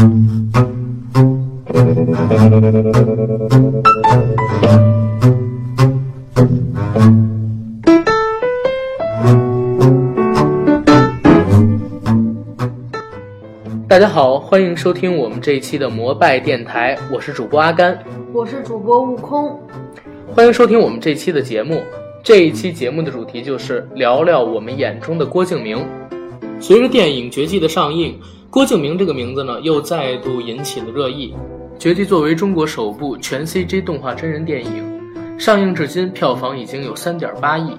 大家好，欢迎收听我们这一期的摩拜电台，我是主播阿甘，我是主播悟空，欢迎收听我们这期的节目。这一期节目的主题就是聊聊我们眼中的郭敬明。随着电影《绝技》的上映，郭敬明这个名字呢又再度引起了热议。《绝技》作为中国首部全 CG 动画真人电影，上映至今票房已经有三点八亿，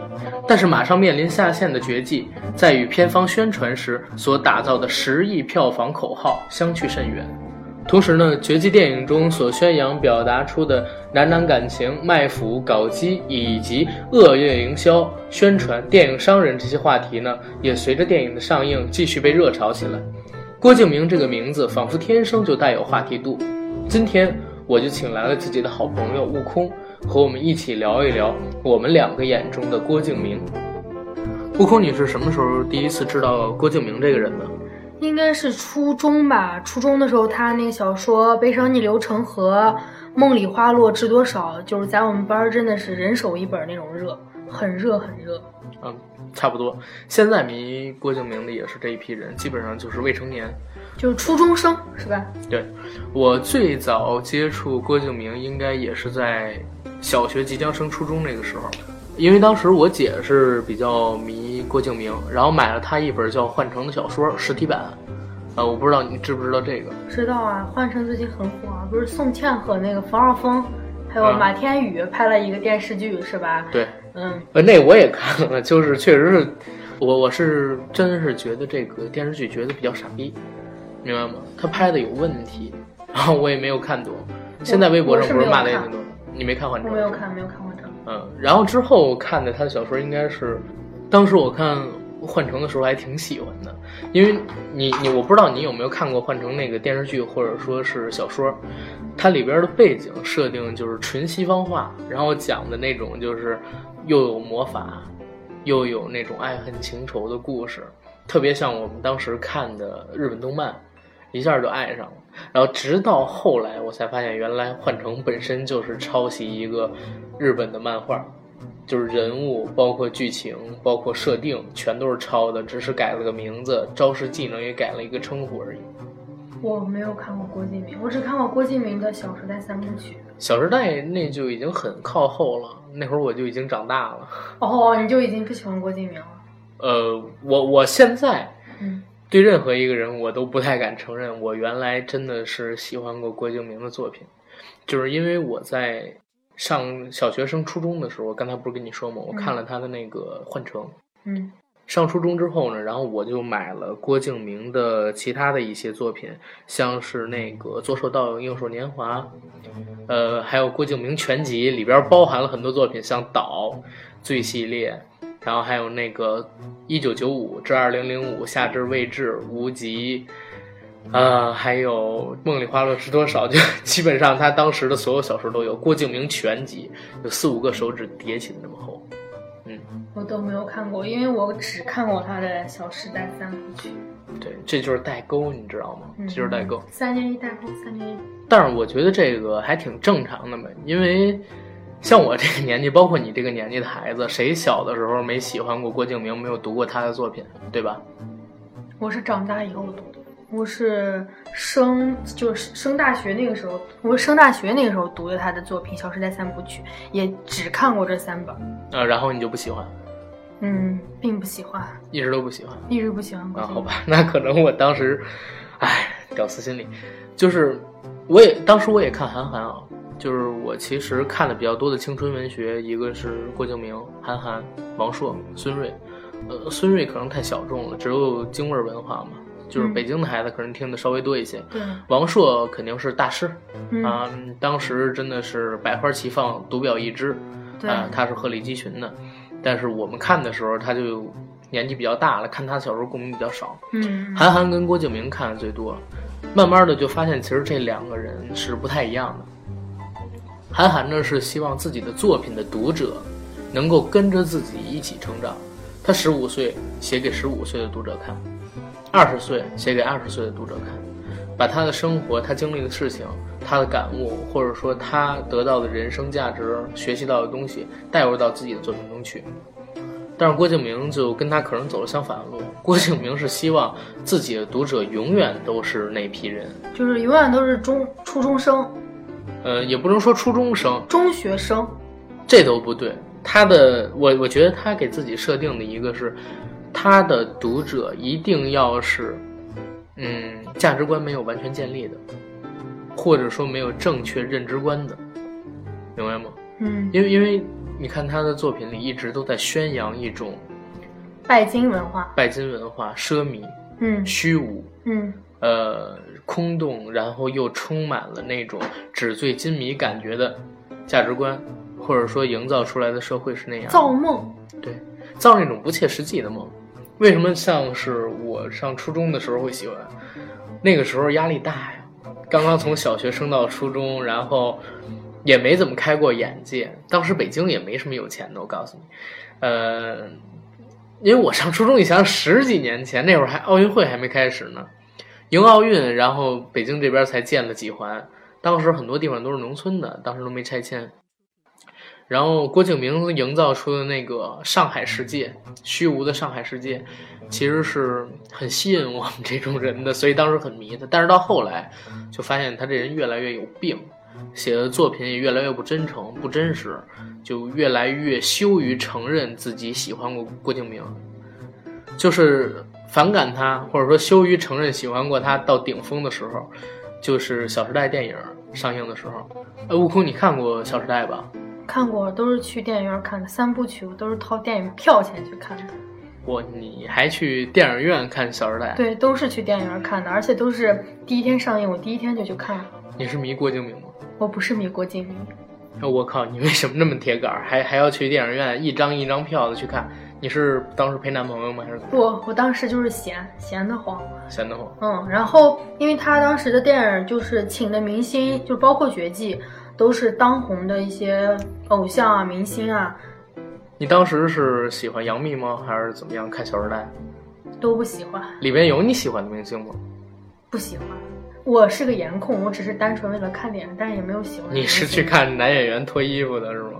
但是马上面临下线的《绝技》，在与片方宣传时所打造的十亿票房口号相去甚远。同时呢，《绝技》电影中所宣扬表达出的男男感情、卖腐、搞基以及恶意营销、宣传、电影商人这些话题呢，也随着电影的上映继续被热炒起来。郭敬明这个名字仿佛天生就带有话题度。今天我就请来了自己的好朋友悟空，和我们一起聊一聊我们两个眼中的郭敬明。悟空，你是什么时候第一次知道郭敬明这个人的？应该是初中吧。初中的时候，他那个小说《悲伤逆流成河》《梦里花落知多少》，就是在我们班真的是人手一本那种热，很热很热。嗯，差不多。现在迷郭敬明的也是这一批人，基本上就是未成年，就是初中生是吧？对，我最早接触郭敬明应该也是在小学即将升初中那个时候，因为当时我姐是比较迷郭敬明，然后买了他一本叫《幻城》的小说实体版。啊，我不知道你知不知道这个？知道啊，《幻城》最近很火啊，不是宋茜和那个冯绍峰，还有啊马天宇拍了一个电视剧是吧？对，嗯，呃，那我也看了，就是确实是，我我是真是觉得这个电视剧觉得比较傻逼，明白吗？他拍的有问题，然后我也没有看懂。现在微博上不是骂的也挺多，你没看《幻城》？我没有看，没有看过这个。嗯，然后之后看的他的小说应该是，当时我看《幻城》的时候还挺喜欢的，因为你你我不知道你有没有看过《幻城》那个电视剧或者说是小说，它里边的背景设定就是纯西方化，然后讲的那种就是又有魔法，又有那种爱恨情仇的故事，特别像我们当时看的日本动漫，一下就爱上了。然后直到后来我才发现，原来《幻城》本身就是抄袭一个日本的漫画，就是人物、包括剧情、包括设定，全都是抄的，只是改了个名字，招式技能也改了一个称呼而已。我没有看过郭敬明，我只看过郭敬明的《小时代》三部曲。《小时代》那就已经很靠后了，那会儿我就已经长大了。哦，你就已经不喜欢郭敬明了？呃，我我现在嗯，对任何一个人，我都不太敢承认，我原来真的是喜欢过郭敬明的作品，就是因为我在上小学升初中的时候，刚才不是跟你说吗？我看了他的那个《幻城》。嗯上初中之后呢，然后我就买了郭敬明的其他的一些作品，像是那个《左手倒影，右手年华》，呃，还有郭敬明全集里边包含了很多作品，像《岛》、《醉》系列，然后还有那个《一九九五至二零零五》、《夏至未至》、《无极》，呃，还有《梦里花落知多少》，就 基本上他当时的所有小说都有。郭敬明全集有四五个手指叠起的那么厚。嗯我都没有看过，因为我只看过他的《小时代》三部曲。对，这就是代沟，你知道吗？嗯这就是代沟。三年一代沟，三年一。但是我觉得这个还挺正常的嘛，因为像我这个年纪，包括你这个年纪的孩子，谁小的时候没喜欢过郭敬明，没有读过他的作品，对吧？我是长大以后读的，我是升就是升大学那个时候，我是升大学那个时候读的他的作品《小时代》三部曲，也只看过这三本。啊，然后你就不喜欢，嗯，并不喜欢，一直都不喜欢一直不喜欢郭啊？好吧，那可能我当时，唉，屌丝心理，就是我也当时我也看韩寒啊，就是我其实看的比较多的青春文学，一个是郭敬明、韩寒、王朔、孙瑞，呃，孙瑞可能太小众了，只有京味儿文化嘛，就是嗯北京的孩子可能听的稍微多一些。对，王朔肯定是大师嗯，啊，当时真的是百花齐放，独表一枝，啊，他是鹤立鸡群的。但是我们看的时候，他就年纪比较大了，看他小时候共鸣比较少。嗯，韩寒跟郭敬明看的最多，慢慢的就发现其实这两个人是不太一样的。韩寒呢是希望自己的作品的读者能够跟着自己一起成长，他十五岁写给十五岁的读者看，二十岁写给二十岁的读者看，把他的生活、他经历的事情、他的感悟，或者说他得到的人生价值、学习到的东西，带入到自己的作品中去。但是郭敬明就跟他可能走了相反的路。郭敬明是希望自己的读者永远都是那批人，就是永远都是中初中生、呃，也不能说初中生，中学生。这都不对。他的我我觉得他给自己设定的一个是，他的读者一定要是，嗯，价值观没有完全建立的，或者说没有正确认知观的，明白吗？嗯，因为因为你看他的作品里一直都在宣扬一种拜金文化。拜金文化、奢靡、嗯虚无、嗯呃空洞，然后又充满了那种纸醉金迷感觉的价值观，或者说营造出来的社会是那样。造梦。对，造那种不切实际的梦。为什么像是我上初中的时候会喜欢？那个时候压力大呀，刚刚从小学升到初中，然后也没怎么开过眼界。当时北京也没什么有钱的，我告诉你，呃，因为我上初中，你想十几年前那会儿还奥运会还没开始呢，迎奥运，然后北京这边才建了几环，当时很多地方都是农村的，当时都没拆迁。然后郭敬明营造出的那个上海世界，虚无的上海世界，其实是很吸引我们这种人的，所以当时很迷他。但是到后来，就发现他这人越来越有病，写的作品也越来越不真诚、不真实，就越来越羞于承认自己喜欢过郭敬明，就是反感他，或者说羞于承认喜欢过他到顶峰的时候，就是《小时代》电影上映的时候。呃，悟空，你看过《小时代》吧？看过，都是去电影院看的三部曲，我都是掏电影票钱去看的。我你还去电影院看《小时代》？对，都是去电影院看的，而且都是第一天上映，我第一天就去看了。你是迷郭敬明吗？我不是迷郭敬明，哎我靠，你为什么那么铁杆儿，还还要去电影院一张一张票的去看？你是当时陪男朋友吗？还是怎么我我当时就是闲闲得慌，闲得慌？嗯，然后因为他当时的电影就是请的明星，就包括绝技，都是当红的一些偶像啊、明星啊，你当时是喜欢杨幂吗？还是怎么样？看《小时代都不喜欢，》里边有你喜欢的明星吗？不喜欢。我是个颜控，我只是单纯为了看脸，但是也没有喜欢。你是去看男演员脱衣服的是吗？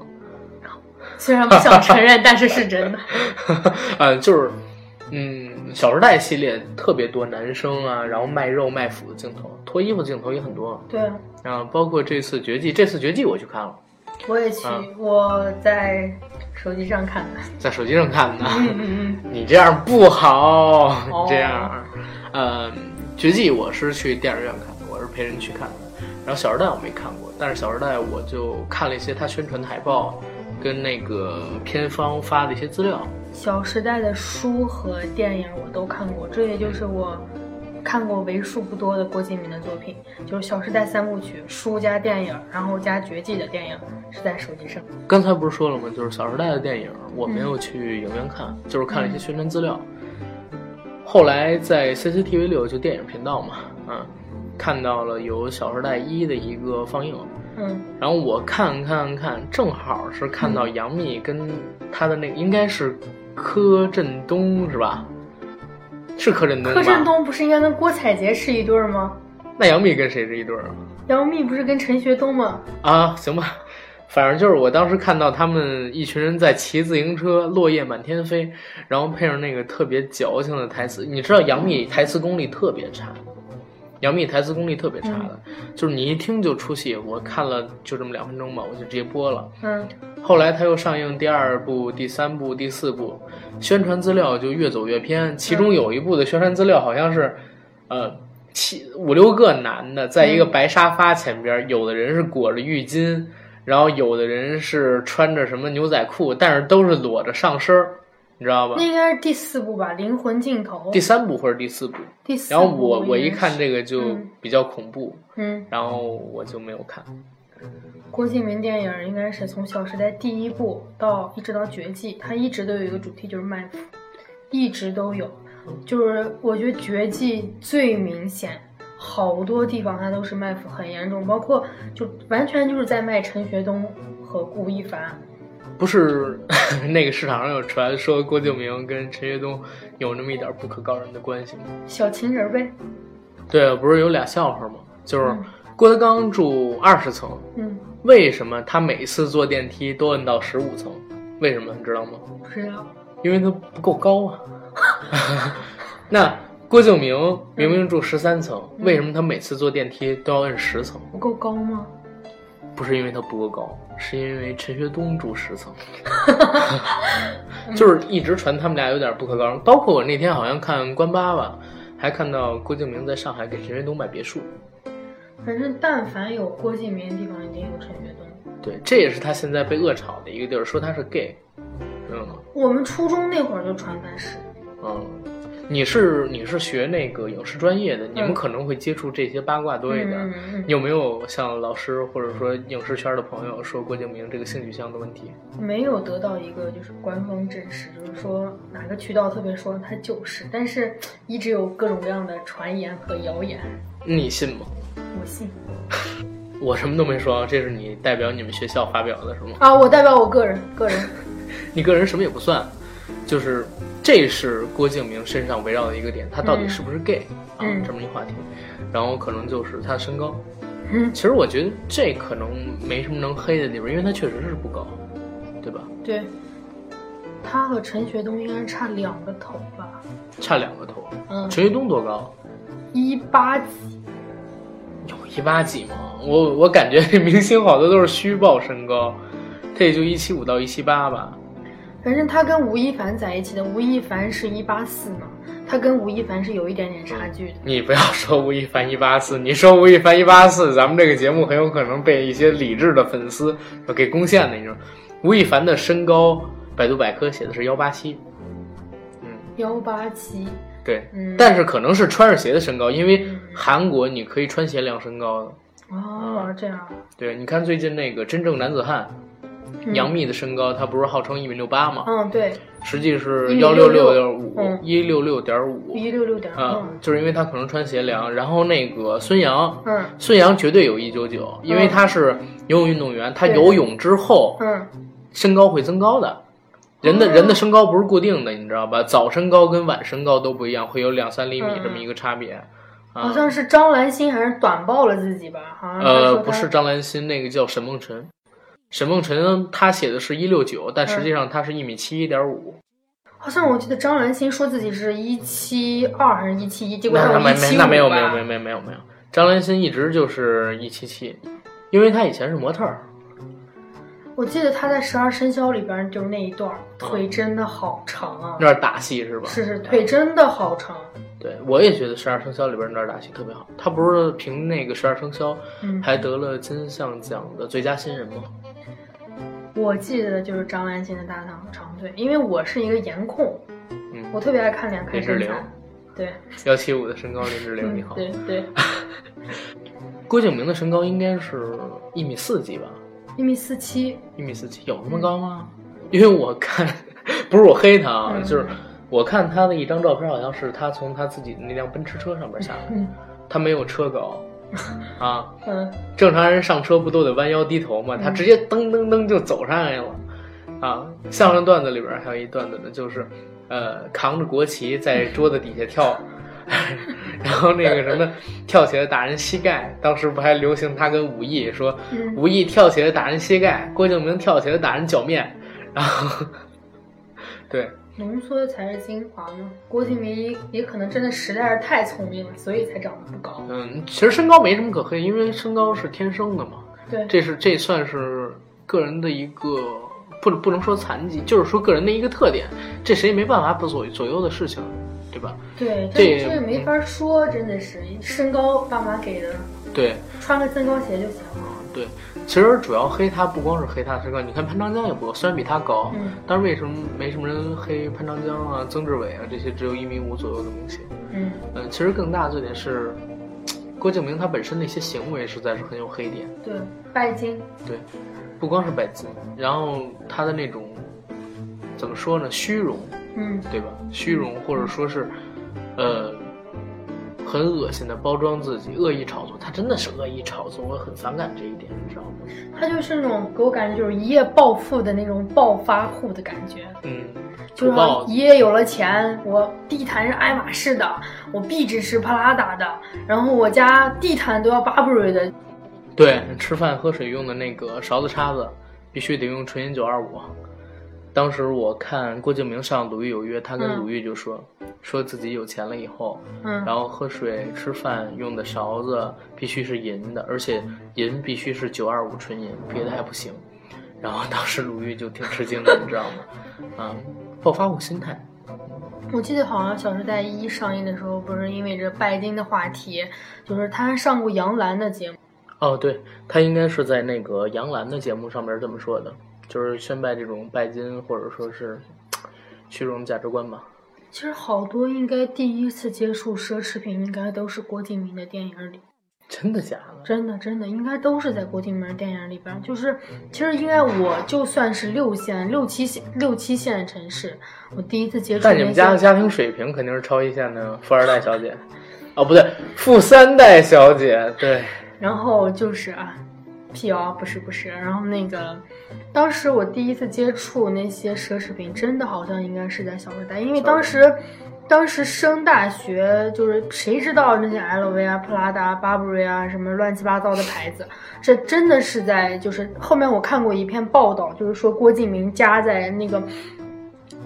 虽然不想承认，但是是真的。嗯，就是，嗯，《小时代》系列特别多男生啊，然后卖肉卖腐的镜头，脱衣服镜头也很多。对啊，啊，包括这次绝技，这次绝技我去看了，我也去，啊我在手机上看的。在手机上看的。嗯嗯嗯，你这样不好，哦你这样，呃，绝技我是去电影院看的，我是陪人去看的。然后《小时代》我没看过，但是《小时代》我就看了一些他宣传的海报，跟那个片方发的一些资料。《小时代》的书和电影我都看过，这也就是我看过为数不多的郭敬明的作品，就是《小时代》三部曲，书加电影，然后加绝技的电影是在手机上。刚才不是说了吗？就是《小时代》的电影，我没有去影院看，就是看了一些宣传资料。后来在 CCTV 六就电影频道嘛，嗯，看到了有《小时代一》的一个放映，嗯，然后我看看看，正好是看到杨幂跟她的那个应该是柯震东是吧？是柯震东吧？柯震东不是应该跟郭采洁是一对儿吗？那杨幂跟谁是一对儿啊？杨幂不是跟陈学冬吗？啊，行吧，反正就是我当时看到他们一群人在骑自行车，落叶满天飞，然后配上那个特别矫情的台词。你知道杨幂台词功力特别差，杨幂台词功力特别差的，就是你一听就出戏。我看了就这么两分钟吧，我就直接播了。嗯，后来他又上映第二部、第三部、第四部，宣传资料就越走越偏。其中有一部的宣传资料好像是，呃，七五六个男的在一个白沙发前边，有的人是裹着浴巾，然后有的人是穿着什么牛仔裤，但是都是裸着上身儿，你知道吧那？应该是第四部吧，《灵魂尽头》第三部或者第四部，第四部然后我我一看这个就嗯比较恐怖，嗯，然后我就没有看。郭敬明电影应该是从《小时代》第一部到一直到《绝技》，他一直都有一个主题就是卖腐，一直都有。就是我觉得《绝技》最明显，好多地方它都是卖腐很严重，包括就完全就是在卖陈学冬和顾一凡。不是 那个市场上有传说郭敬明跟陈学冬有那么一点不可告人的关系吗？小情人呗，对，不是有俩笑话吗？就是嗯郭德纲住二十层，嗯，为什么他每次坐电梯都摁到十五层？为什么你知道吗？不知道。因为他不够高啊。那郭敬明明明住十三层，嗯为什么他每次坐电梯都要摁十层？不够高吗？不是因为他不够高，是因为陈学冬住十层，就是一直传他们俩有点不可告人。包括我那天好像看关八吧，还看到郭敬明在上海给陈学冬买别墅。反正但凡有郭敬明的地方，一定有陈学冬。对，这也是他现在被恶炒的一个地儿，说他是 gay，知道吗？我们初中那会儿就传他是，嗯，你是你是学那个影视专业的，你们嗯可能会接触这些八卦多一点。嗯嗯有没有像老师或者说影视圈的朋友说郭敬明这个性取向的问题？嗯，没有得到一个就是官方证实，就是说哪个渠道特别说他就是，但是一直有各种各样的传言和谣言，你信吗？我信 我什么都没说，这是你代表你们学校发表的是吗？啊，我代表我个人个人，你个人什么也不算，就是这是郭敬明身上围绕的一个点，他到底嗯是不是 gay、啊？嗯这么一话题，然后可能就是他的身高。嗯，其实我觉得这可能没什么能黑的地方，因为他确实是不高，对吧？对，他和陈学冬应该是差两个头吧，差两个头。嗯，陈学冬多高？一八几，有一八几吗？我我感觉这 明星好多都是虚报身高，他也就一七五到一七八吧。反正他跟吴亦凡在一起的，吴亦凡是一八四嘛，他跟吴亦凡是有一点点差距的。你不要说吴亦凡一八四，你说吴亦凡一八四，咱们这个节目很有可能被一些理智的粉丝给攻陷的。你说，吴亦凡的身高，百度百科写的是幺八七，嗯，幺八七，对，嗯，但是可能是穿着鞋的身高，因为嗯。韩国你可以穿鞋量身高的。哦，这样，对，你看最近那个真正男子汉，嗯杨幂的身高，她不是号称一米六八吗？嗯，对，实际是1.66幺六六点五嗯，一六六点五。一六六点啊二，，就是因为她可能穿鞋量，然后那个孙杨，嗯孙杨绝对有一九九，因为他是游泳运动员，他游泳之后嗯，身高会增高的。人的哦人的身高不是固定的，你知道吧？早身高跟晚身高都不一样，会有两三厘米嗯这么一个差别。啊好，像是张兰心还是短爆了自己吧？好像他呃，不是张兰心，那个叫沈梦辰。沈梦辰他写的是一六九，但实际上他是一米七一点五。好像我记得张兰心说自己是一七二还是一七一，结果他那没没那没有没有没有没有没有没有，张兰心一直就是一七七，因为他以前是模特儿。我记得他在十二生肖里边就是那一段儿，腿真的好长啊！那儿打戏是吧？是是，腿真的好长。对，我也觉得十二生肖里边那儿打戏特别好。他不是凭那个十二生肖嗯，还得了金像奖的最佳新人吗？我记得就是张蓝心的大长长腿，因为我是一个颜控，嗯，我特别爱看脸看身材。对，幺七五的身高，林志玲你好。对对，郭敬明的身高应该是一米四几吧？一米四七，一米四七，有那么高吗？因为我看，不是我黑他啊，嗯就是我看他的一张照片，好像是他从他自己的那辆奔驰车上边下来，嗯他没有车高啊。嗯，正常人上车不都得弯腰低头吗？他嗯直接噔噔噔就走上来了，啊！相声段子里边还有一段子呢，就是，呃，扛着国旗在桌子底下跳，然后那个什么跳起来打人膝盖，当时不还流行他跟武艺说，嗯武艺跳起来打人膝盖，郭敬明跳起来打人脚面，然后，对，浓缩的才是精华嘛。郭敬明也可能真的实在是太聪明了，所以才长得不高。嗯，其实身高没什么可黑，因为身高是天生的嘛。对，这是这算是个人的一个不不能说残疾，就是说个人的一个特点，这谁也没办法不左左右的事情，对吧？对，这这这没法说，真的是身高爸妈给的，对穿个增高鞋就行了。对，其实主要黑他不光是黑他的身高，你看潘长江也不高，虽然比他高，嗯但是为什么没什么人黑潘长江啊、曾志伟啊这些只有一米五左右的明星？嗯嗯，其实更大的特点是，郭敬明他本身的一些行为实在是很有黑点。对，拜金，对，不光是拜金，然后他的那种怎么说呢，虚荣，嗯对吧？虚荣或者说是，呃，很恶心的包装自己，恶意炒作。他真的是恶意炒作，我很反感这一点，你知道吗？他就是那种给我感觉就是一夜暴富的那种暴发户的感觉。嗯，就是土豹子爷爷有了钱，我地毯是爱马仕的，我壁纸是帕拉达的，然后我家地毯都要 Burberry 的。对，吃饭喝水用的那个勺子叉子必须得用纯银九二五。当时我看郭敬明上《鲁豫有约》，他跟嗯鲁豫就说、说自己有钱了以后，嗯，然后喝水吃饭用的勺子必须是银的，而且银必须是九二五纯银，别的还不行。然后当时鲁豫就挺吃惊的，你知道吗？啊，暴发户心态。我记得好像《小时代一》上映的时候，不是因为这拜金的话题，就是他还上过杨澜的节目。哦，对他应该是在那个杨澜的节目上面这么说的，就是宣拜这种拜金或者说是虚荣价值观吧。其实好多应该第一次接触奢侈品，应该都是郭敬明的电影里。真的假的？真的真的应该都是在郭敬明的电影里边儿。就是其实应该我就算是六线、六七线、六七线城市，我第一次接触但你们家的家庭水平肯定是超一线的富二代小姐。哦，不对，富三代小姐。对，然后就是啊，辟谣不是不是，然后那个，当时我第一次接触那些奢侈品，真的好像应该是在小时代，因为当时，当时升大学就是谁知道那些 LV 啊、普拉达、Burberry 啊什么乱七八糟的牌子，这真的是在就是后面我看过一篇报道，就是说郭敬明家在那个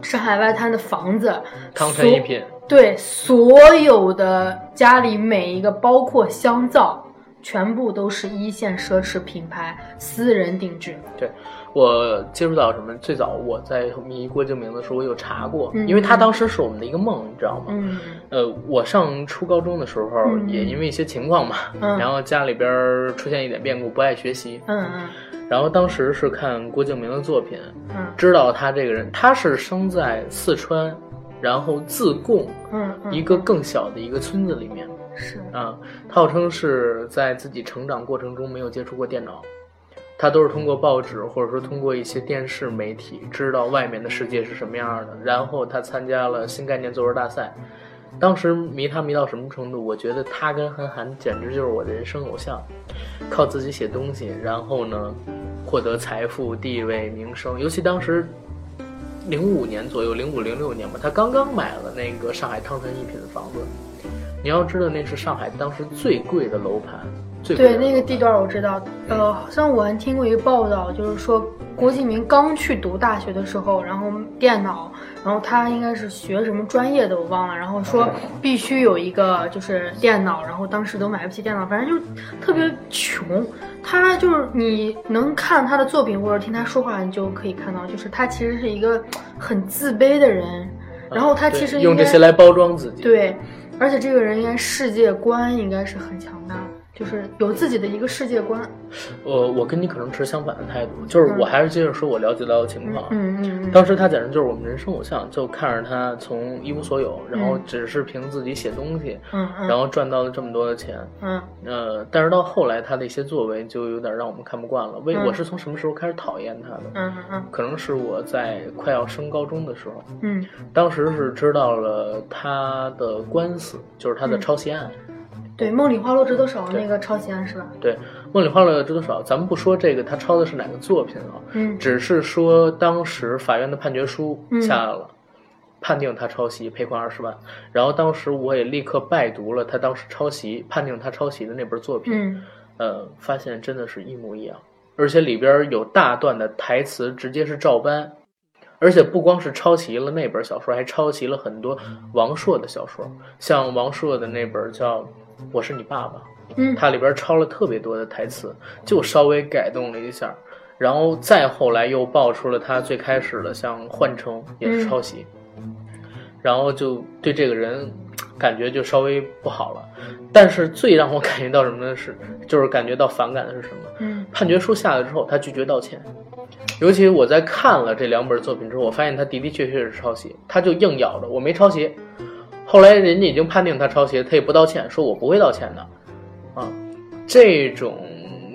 上海外滩的房子，汤臣一品。对，所有的家里每一个，包括香皂，全部都是一线奢侈品牌，私人定制。对我接触到什么？最早我在迷郭敬明的时候，我有查过，嗯因为他当时是我们的一个梦，你知道吗？嗯呃，我上初高中的时候，嗯也因为一些情况嘛，嗯然后家里边出现一点变故，不爱学习，嗯然后当时是看郭敬明的作品，嗯知道他这个人，他是生在四川，然后自贡一个更小的一个村子里面是啊，号称是在自己成长过程中没有接触过电脑。他都是通过报纸或者说通过一些电视媒体知道外面的世界是什么样的，然后他参加了新概念作文大赛，当时迷他迷到什么程度？我觉得他跟韩寒简直就是我的人生偶像，靠自己写东西，然后呢，获得财富、地位、名声。尤其当时零五年左右，零五零六年吧，他刚刚买了那个上海汤臣一品的房子。你要知道，那是上海当时最贵的楼盘，最对那个地段我知道。呃，好像我还听过一个报道，就是说郭敬明刚去读大学的时候，然后电脑，然后他应该是学什么专业的我忘了，然后说必须有一个就是电脑，然后当时都买不起电脑，反正就特别穷。他就是你能看他的作品或者听他说话，你就可以看到，就是他其实是一个很自卑的人，然后他其实用这些来包装自己。对，而且这个人应该世界观应该是很强大的，就是有自己的一个世界观。呃我跟你可能持相反的态度，就是我还是接着说我了解到的情况。嗯嗯嗯，当时他简直就是我们人生偶像，就看着他从一无所有，然后只是凭自己写东西，嗯嗯，然后赚到了这么多的钱。嗯呃，但是到后来他的一些作为就有点让我们看不惯了。为嗯我是从什么时候开始讨厌他的？嗯嗯嗯可能是我在快要升高中的时候，嗯当时是知道了他的官司，就是他的嗯抄袭案。嗯，对，梦里花落知多少那个抄袭案是吧？对，《梦里花落知多少》，咱们不说这个他抄的是哪个作品啊，嗯只是说当时法院的判决书嗯下来了，判定他抄袭，赔款二十万。然后当时我也立刻拜读了他当时抄袭判定他抄袭的那本作品，嗯呃，发现真的是一模一样，而且里边有大段的台词直接是照搬。而且不光是抄袭了那本小说，还抄袭了很多王朔的小说，像王朔的那本叫《我是你爸爸》，嗯它里边抄了特别多的台词，就稍微改动了一下，然后再后来又爆出了他最开始的像《幻城》也是抄袭，然后就对这个人感觉就稍微不好了。但是最让我感觉到什么呢？是就是感觉到反感的是什么？嗯判决书下来之后，他拒绝道歉。尤其我在看了这两本作品之后，我发现他的的确确是抄袭，他就硬咬着我没抄袭。后来人家已经判定他抄袭，他也不道歉，说我不会道歉的。啊，这种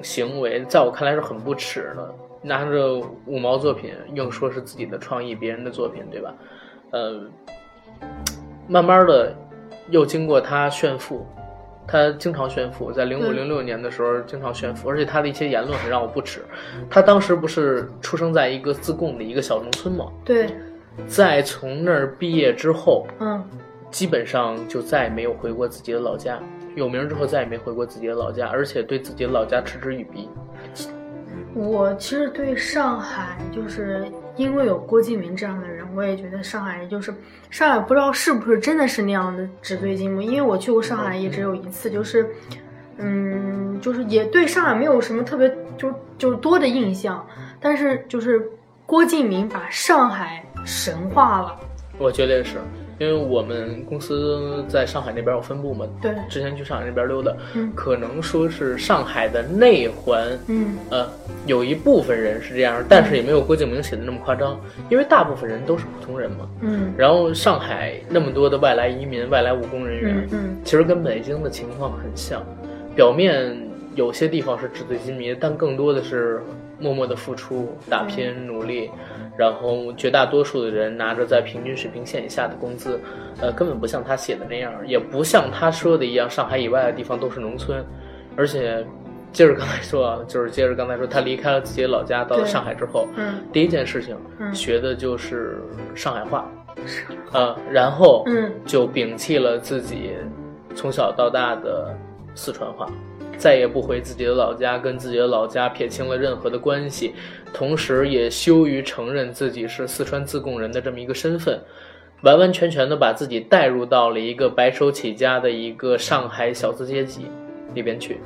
行为在我看来是很不耻的，拿着五毛作品硬说是自己的创意，别人的作品，对吧？呃，慢慢的又经过他炫富，他经常炫富，在零五对零六年的时候经常炫富，而且他的一些言论很让我不耻。他当时不是出生在一个自贡的一个小农村吗？对，在从那儿毕业之后，嗯基本上就再也没有回过自己的老家。有名之后再也没回过自己的老家，而且对自己的老家嗤之以鼻。我其实对上海，就是因为有郭敬明这样的人，我也觉得上海就是上海，不知道是不是真的是那样的纸醉金迷。因为我去过上海也只有一次，就是，嗯，就是也对上海没有什么特别就就是多的印象，但是就是郭敬明把上海神化了。我觉得也是，因为我们公司在上海那边有分部嘛，对，之前去上海那边溜达，嗯可能说是上海的内环，嗯呃，有一部分人是这样，但是也没有郭敬明写的那么夸张，因为大部分人都是普通人嘛。嗯然后上海那么多的外来移民、外来务工人员，嗯嗯其实跟北京的情况很像，表面有些地方是纸醉金迷，但更多的是默默的付出、打拼、努力，然后绝大多数的人拿着在平均水平线以下的工资，呃，根本不像他写的那样，也不像他说的一样，上海以外的地方都是农村，而且。接着刚才说啊，就是接着刚才说，他离开了自己的老家，到了上海之后，嗯。第一件事情嗯。学的就是上海话，呃，然后嗯。就摒弃了自己从小到大的四川话，再也不回自己的老家，跟自己的老家撇清了任何的关系，同时也羞于承认自己是四川自贡人的这么一个身份，完完全全的把自己带入到了一个白手起家的一个上海小资阶级里边去。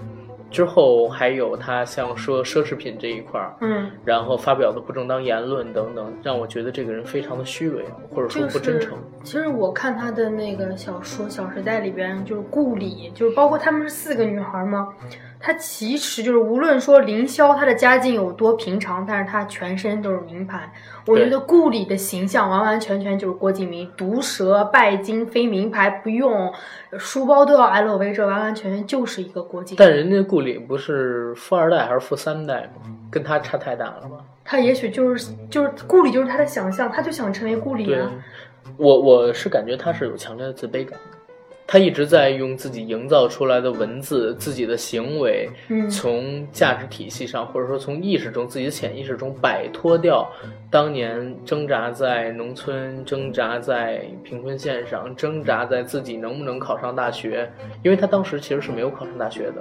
之后还有他像说奢侈品这一块儿，嗯，然后发表的不正当言论等等，让我觉得这个人非常的虚伪，或者说不真诚。其实我看他的那个小说《小时代》里边，就是顾里，就是包括他们是四个女孩嘛，她其实就是无论说凌霄他的家境有多平常，但是他全身都是名牌。我觉得顾里的形象完完全全就是郭敬明，毒舌、拜金、非名牌不用，书包都要 LV，这完完全全就是一个郭敬明。但人家顾里不是富二代还是富三代吗？跟他差太大了吗？他也许就是就是顾里就是他的想象，他就想成为顾里啊。，我我是感觉他是有强烈的自卑感的，他一直在用自己营造出来的文字、自己的行为，嗯从价值体系上，或者说从意识中、自己的潜意识中摆脱掉当年挣扎在农村、挣扎在贫困线上、挣扎在自己能不能考上大学，因为他当时其实是没有考上大学的，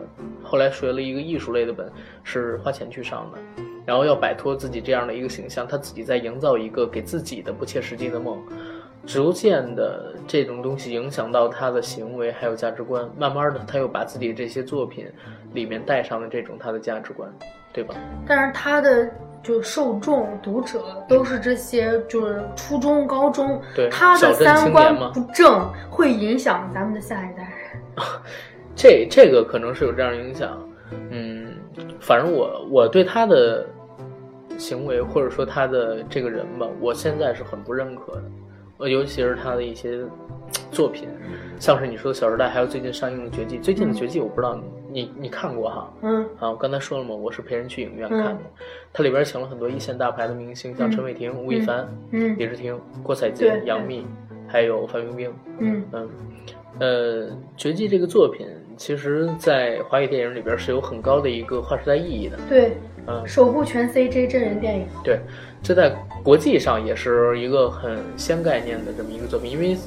后来学了一个艺术类的本，是花钱去上的。然后要摆脱自己这样的一个形象，他自己在营造一个给自己的不切实际的梦，逐渐的这种东西影响到他的行为还有价值观，慢慢的他又把自己这些作品里面带上了这种他的价值观，对吧？但是他的就受众读者都是这些，就是初中、高中，对他的三观不正，会影响咱们的下一代人。这这个可能是有这样影响，嗯，反正我我对他的行为或者说他的这个人吧，我现在是很不认可的，呃，尤其是他的一些作品，像是你说的《小时代》，还有最近上映的《绝技》。最近的《绝技》我不知道你你你看过哈？嗯。啊，我刚才说了嘛，我是陪人去影院看的，它里边请了很多一线大牌的明星，像陈伟霆、吴亦凡、嗯。李治廷、郭采洁、杨幂，还有范冰冰。嗯。嗯，呃，《绝技》这个作品，其实在华语电影里边是有很高的一个划时代意义的。对，嗯，首部全 CG 真人电影。对，这在国际上也是一个很先概念的这么一个作品，因为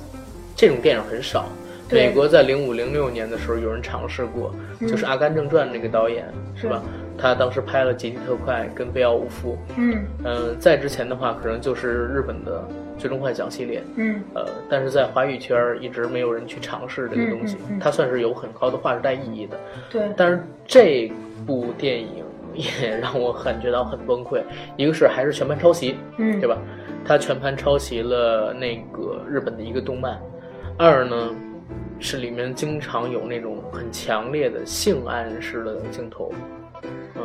这种电影很少。美国在零五零六年的时候有人尝试过，就是《阿甘正传》那个导演、是吧？他当时拍了《极地特快》跟《贝奥武夫》。嗯嗯、在之前的话，可能就是日本的《最终幻想》系列。嗯呃，但是在华语圈一直没有人去尝试这个东西，嗯嗯嗯它算是有很高的划时代意义的。对，但是这部电影也 让我感觉到很崩溃，一个是还是全盘抄袭，嗯对吧？他全盘抄袭了那个日本的一个动漫。二呢，是里面经常有那种很强烈的性暗示的镜头。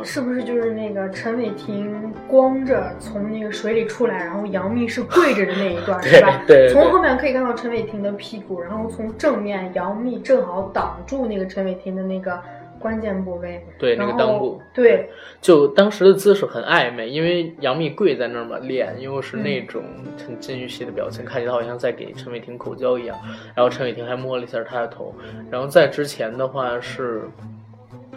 是不是就是那个陈伟霆光着从那个水里出来，然后杨幂是跪着的那一段，是吧？对对从后面可以看到陈伟霆的屁股，然后从正面杨幂正好挡住那个陈伟霆的那个关键部位，对那个裆部，对，就当时的姿势很暧昧，因为杨幂跪在那儿嘛，脸又是那种很禁欲系的表情，看起来好像在给陈伟霆口交一样。然后陈伟霆还摸了一下她的头。然后在之前的话是，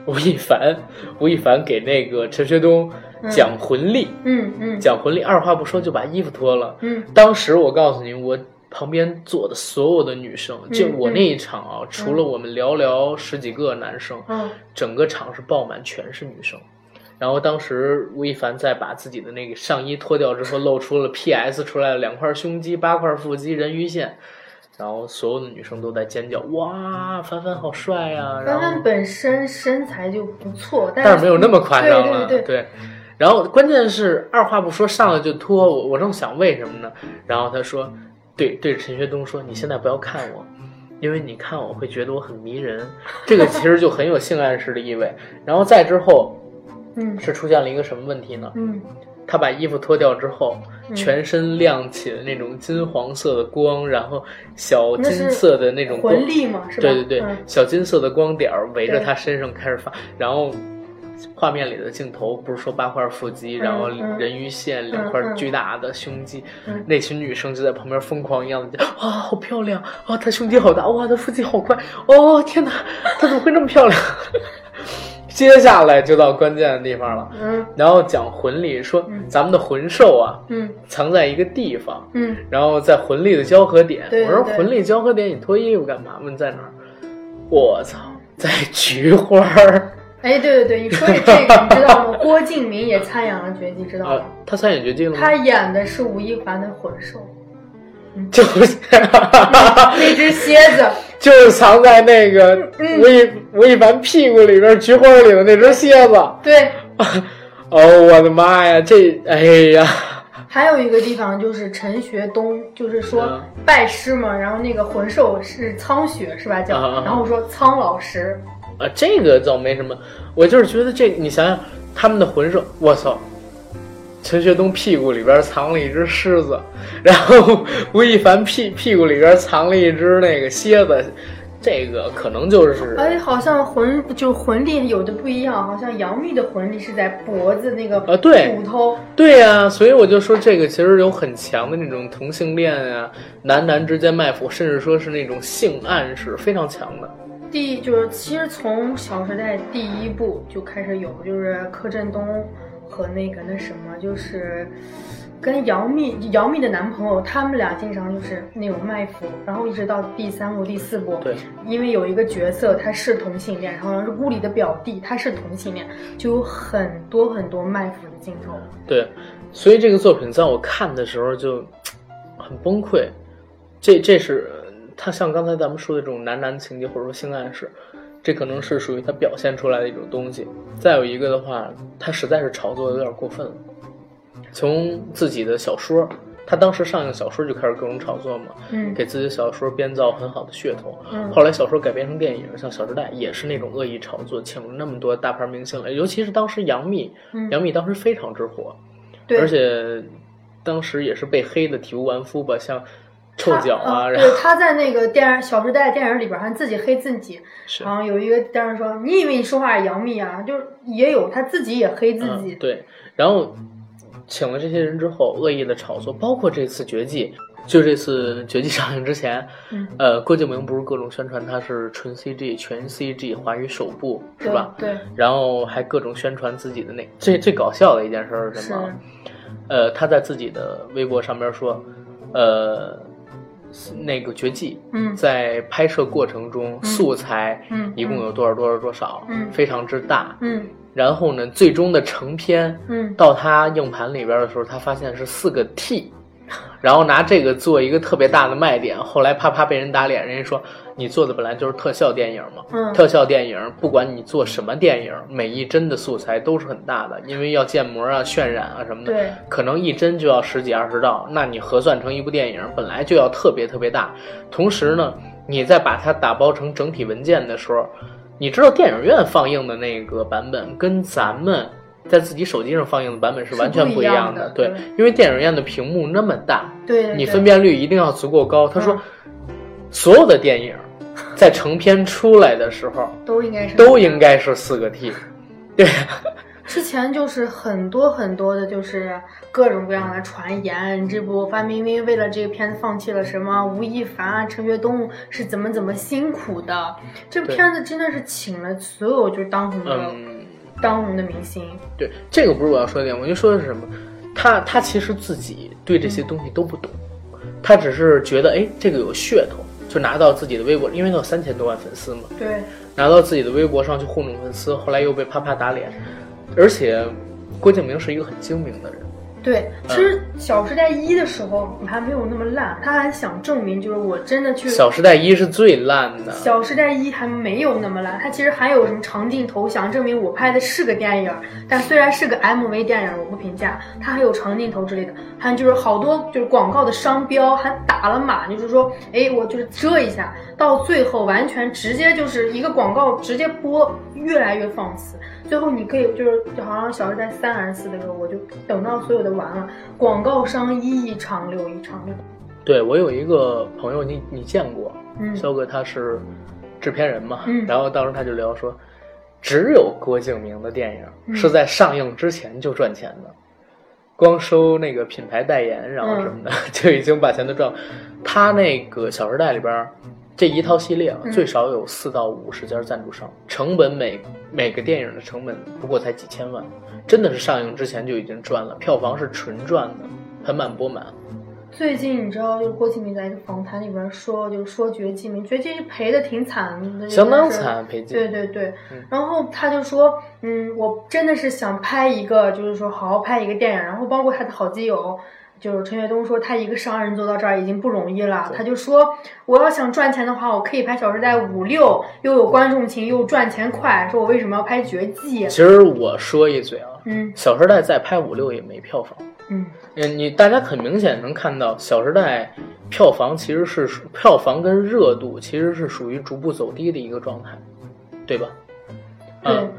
吴亦凡，吴亦凡给那个陈学冬讲魂力，嗯嗯，讲魂力，二话不说就把衣服脱了。嗯，当时我告诉你，我旁边坐的所有的女生，就我那一场啊，除了我们寥寥十几个男生，嗯，整个场是爆满，全是女生。然后当时吴亦凡在把自己的那个上衣脱掉之后，露出了 PS 出来了两块胸肌、八块腹肌、人鱼线。然后所有的女生都在尖叫，哇，凡凡好帅呀！凡凡本身身材就不错，但是没有那么夸张了。对对对。然后关键是二话不说上来就脱，我我正想为什么呢？然后他说，对对着陈学冬说：“你现在不要看我，因为你看我会觉得我很迷人。”这个其实就很有性暗示的意味。然后再之后，嗯，是出现了一个什么问题呢？嗯。他把衣服脱掉之后，全身亮起了那种金黄色的光，然后小金色的那种魂力嘛，是吧？对对对，嗯、小金色的光点围着他身上开始发，然后画面里的镜头不是说八块腹肌，嗯、然后人鱼线，两块巨大的胸肌，嗯、那群女生就在旁边疯狂一样的叫哇，好漂亮！哇，她胸肌好大！哇，她腹肌好快！哦，天哪，她怎么会那么漂亮？接下来就到关键的地方了，嗯，然后讲魂力，说咱们的魂兽啊，嗯，藏在一个地方，嗯，然后在魂力的交合点。我说魂力交合点，你脱衣服干嘛？问在哪儿？我操，在菊花儿。哎，对对对，你说起这个，你知道吗？郭敬明也参演了《绝技》，知道吗？啊，他参演《绝技》了吗？他演的是吴亦凡的魂兽，就是那只蝎子。就是藏在那个嗯吴亦吴亦凡屁股里边菊花里的那只蝎子。对，哦，我的妈呀，这哎呀！还有一个地方就是陈学冬，就是说拜师嘛，然后那个魂兽是苍雪是吧？叫，啊然后说苍老师。啊，这个倒没什么，我就是觉得这，你想想他们的魂兽，我操！陈学冬屁股里边藏了一只狮子，然后吴亦凡屁屁股里边藏了一只那个蝎子，这个可能就是哎，好像魂就魂力有的不一样，好像杨幂的魂力是在脖子那个啊，对骨头，对呀、啊，所以我就说这个其实有很强的那种同性恋啊，男男之间卖腐，甚至说是那种性暗示非常强的。第就是其实从《小时代》第一部就开始有，就是柯震东。和那个那什么，就是跟杨幂，杨幂的男朋友，他们俩经常就是那种卖腐，然后一直到第三部、第四部，对，因为有一个角色他是同性恋，然后是屋里的表弟，他是同性恋，就有很多很多卖腐的镜头。对，所以这个作品在我看的时候就很崩溃。这这是他像刚才咱们说的这种男男情节或者说性暗示。这可能是属于他表现出来的一种东西。再有一个的话，他实在是炒作的有点过分了。从自己的小说，他当时上映小说就开始各种炒作嘛，嗯，给自己的小说编造很好的噱头。嗯，后来小说改编成电影，像《小时代》也是那种恶意炒作，请了那么多大牌明星来，尤其是当时杨幂，嗯、杨幂当时非常之火，对，而且当时也是被黑的体无完肤吧，像。臭脚啊！呃、然后对，他在那个电影《小时代》电影里边还自己黑自己，然后有一个当时说：“你以为你说话是杨幂啊？”就是也有他自己也黑自己。嗯、对，然后请了这些人之后，恶意的炒作，包括这次《绝技》，就这次《绝技》上映之前，嗯、呃，郭敬明不是各种宣传他是纯 CG、全 CG 华语首部，是吧？对。然后还各种宣传自己的那最最搞笑的一件事是什么？呃，他在自己的微博上边说，呃。那个绝技，嗯，在拍摄过程中，素材，嗯，一共有多少多少多少，嗯，非常之大，嗯，然后呢，最终的成片，嗯，到他硬盘里边的时候，他发现是四个 T，然后拿这个做一个特别大的卖点，后来啪啪被人打脸，人家说你做的本来就是特效电影嘛，嗯，特效电影不管你做什么电影，每一帧的素材都是很大的，因为要建模啊、渲染啊什么的，可能一帧就要十几二十兆，那你核算成一部电影本来就要特别特别大，同时呢，你再把它打包成整体文件的时候，你知道电影院放映的那个版本跟咱们。在自己手机上放映的版本是完全不一样的，对，因为电影院的屏幕那么大，对，你分辨率一定要足够高。他说，嗯所有的电影在成片出来的时候都应该是都应该是四个 T，对，之前就是很多很多的，就是各种各样的传言，这部范冰冰为了这个片子放弃了什么，吴亦凡啊、陈学冬是怎么怎么辛苦的。这片子真的是请了所有就是当红的、嗯，当红的明星。对，这个不是我要说的点，我就说的是什么？他他其实自己对这些东西都不懂，他只是觉得哎，这个有噱头，就拿到自己的微博，因为他有三千多万粉丝嘛，对，拿到自己的微博上去糊弄粉丝，后来又被啪啪打脸，而且郭敬明是一个很精明的人，对，嗯。其实《小时代一》的时候还没有那么烂，他还想证明就是我真的去《小时代一》是最烂的，小时代一还没有那么烂，它其实还有什么长镜头，想证明我拍的是个电影，但虽然是个 MV 电影，我不评价，它还有长镜头之类的，还有就是好多就是广告的商标还打了码，就是说，哎，我就是遮一下，到最后完全直接就是一个广告直接播，越来越放肆，最后你可以就是就好像小时代三还是四的时候，我就等到所有的完了，广告商一场溜一场溜，对我有一个朋友，你你见过，嗯。肖哥他是制片人嘛，嗯。然后当时他就聊说，只有郭敬明的电影嗯是在上映之前就赚钱的，光收那个品牌代言，然后什么的、嗯。就已经把钱都赚了。他那个《小时代》里边这一套系列啊，嗯最少有四到五十家赞助商，成本每每个电影的成本不过才几千万，真的是上映之前就已经赚了，票房是纯赚的，盆满钵满。最近你知道，就是郭敬明在一个访谈里边说，就是说绝技嘛，绝技赔的挺惨的，相当惨，裴劲。对对对嗯，然后他就说，嗯，我真的是想拍一个，就是说好好拍一个电影，然后包括他的好基友。就是陈学冬说，他一个商人做到这儿已经不容易了。他就说，我要想赚钱的话，我可以拍《小时代》五六，又有观众情，又赚钱快。说我为什么要拍绝技？其实我说一嘴啊，嗯《小时代》再拍五六也没票房。嗯，嗯，你大家很明显能看到，《小时代》票房其实是票房跟热度其实是属于逐步走低的一个状态，对吧？对嗯，《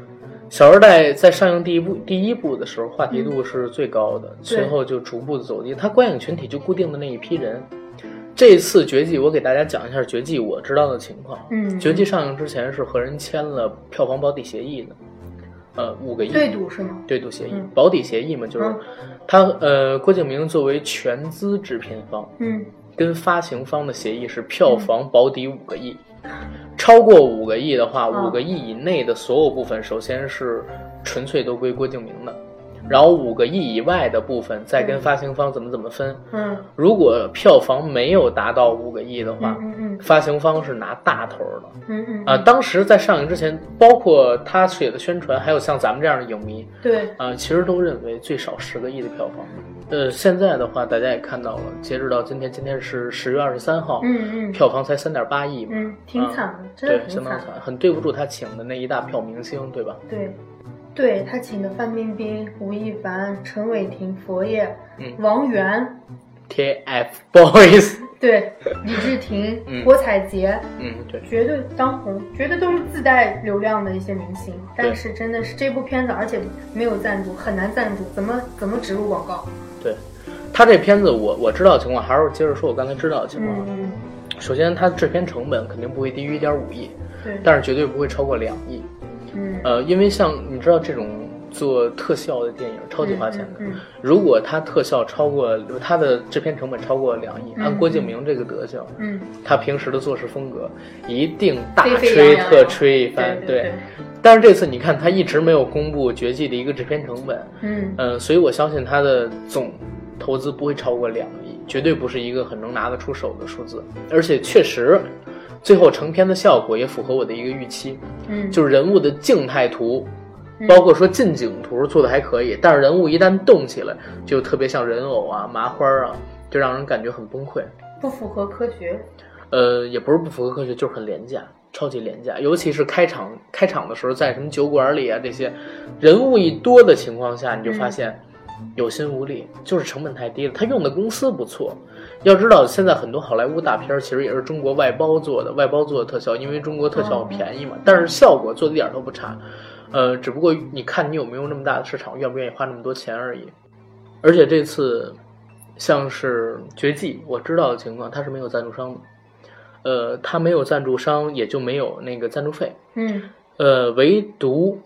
小时代》在上映第一部第一部的时候，话题度是最高的，随后就逐步的走低。它观影群体就固定的那一批人。这次《绝技》，我给大家讲一下《绝技》我知道的情况。嗯《绝技》上映之前是和人签了票房保底协议的，呃，五个亿。对赌是吗？对赌协议嗯，保底协议嘛，就是嗯他呃，郭敬明作为全资制片方，嗯跟发行方的协议是票房保底五个亿，超过五个亿的话，嗯。五个亿以内的所有部分，首先是纯粹都归郭敬明的，然后五个亿以外的部分再跟发行方怎么怎么分。嗯。如果票房没有达到五个亿的话，嗯嗯发行方是拿大头的。嗯嗯啊、当时在上映之前，包括他写的宣传，还有像咱们这样的影迷，对，啊、其实都认为最少十个亿的票房。呃，现在的话，大家也看到了，截止到今天，今天是十月二十三号，嗯嗯。票房才三点八亿嘛，嗯，挺惨的，真对的，当惨，很对不住他请的那一大票明星，对吧？对，对他请的范冰冰、吴亦凡、陈伟霆、佛爷、嗯。王源，TFBOYS，对，李治廷、嗯。郭采洁，嗯，对，绝对当红，绝对都是自带流量的一些明星。但是真的是这部片子，而且没有赞助，很难赞助，怎么怎么植入广告？对，他这片子我我知道的情况，还是接着说我刚才知道的情况。嗯，首先，他制片成本肯定不会低于一点五亿，对，但是绝对不会超过两亿。嗯，呃，因为像你知道这种做特效的电影超级花钱的，嗯如果它特效超过它的制片成本超过两亿，嗯按郭敬明这个德行，嗯，他平时的做事风格一定大吹特吹一番，对对，但是这次你看，他一直没有公布《绝技》的一个制片成本，嗯。嗯、所以我相信他的总投资不会超过两亿，绝对不是一个很能拿得出手的数字，而且确实，最后成片的效果也符合我的一个预期，嗯，就是人物的静态图。嗯包括说近景图做的还可以，但是人物一旦动起来，就特别像人偶啊、麻花啊，就让人感觉很崩溃。不符合科学。呃，也不是不符合科学，就是很廉价，超级廉价。尤其是开场开场的时候，在什么酒馆里啊这些，人物一多的情况下，你就发现有心无力，就是成本太低了。他用的公司不错，要知道现在很多好莱坞大片儿其实也是中国外包做的，外包做的特效，因为中国特效便宜嘛，但是效果做的一点儿都不差。呃，只不过你看你有没有那么大的市场，愿不愿意花那么多钱而已。而且这次像是《绝技》，我知道的情况，它是没有赞助商的。呃，它没有赞助商，也就没有那个赞助费。嗯呃，唯独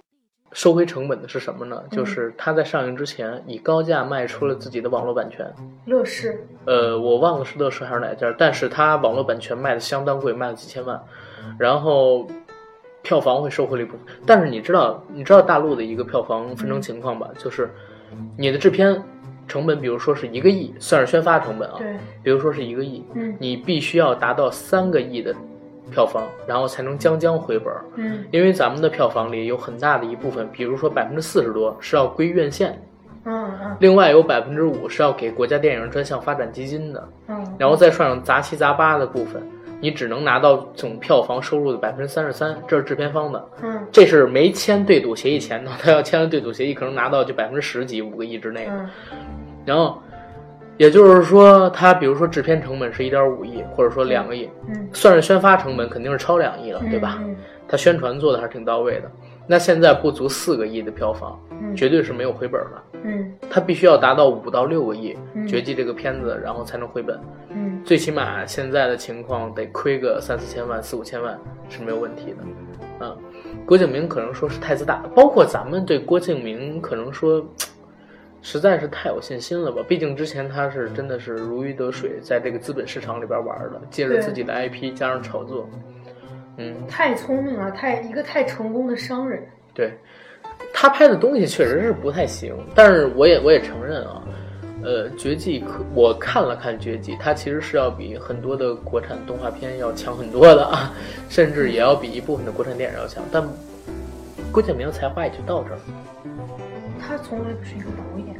收回成本的是什么呢？就是他在上映之前以高价卖出了自己的网络版权。乐视，呃，我忘了是乐视还是哪家，但是他网络版权卖的相当贵，卖了几千万，然后票房会收回了一部分。但是你知道，你知道大陆的一个票房分成情况吧？就是你的制片成本，比如说是一个亿，算是宣发成本啊。对，比如说是一个亿，嗯你必须要达到三个亿的票房，然后才能将将回本儿。嗯。因为咱们的票房里有很大的一部分，比如说百分之四十多是要归院线，嗯嗯。另外有百分之五是要给国家电影专项发展基金的，嗯，然后再算上杂七杂八的部分，你只能拿到总票房收入的百分之三十三，这是制片方的，嗯。这是没签对赌协议前的，他要签了对赌协议，可能拿到就百分之十几，五个亿之内。嗯。然后，也就是说，他比如说制片成本是一点五亿，或者说两个亿，嗯，算是宣发成本肯定是超两亿了，对吧？嗯他宣传做的还是挺到位的。那现在不足四个亿的票房，嗯绝对是没有回本的。嗯他必须要达到五到六个亿，嗯绝技这个片子，然后才能回本。嗯最起码现在的情况得亏个三四千万、四五千万是没有问题的。嗯，郭敬明可能说是太自大，包括咱们对郭敬明可能说，实在是太有信心了吧？毕竟之前他是真的是如鱼得水，在这个资本市场里边玩的，借着自己的 IP 加上炒作，嗯，太聪明了，太一个太成功的商人。对，他拍的东西确实是不太行，但是我也我也承认啊，呃，《绝技》可我看了看《绝技》，它其实是要比很多的国产动画片要强很多的啊，甚至也要比一部分的国产电影要强。但郭敬明的才华也就到这儿，他从来不是一个导演，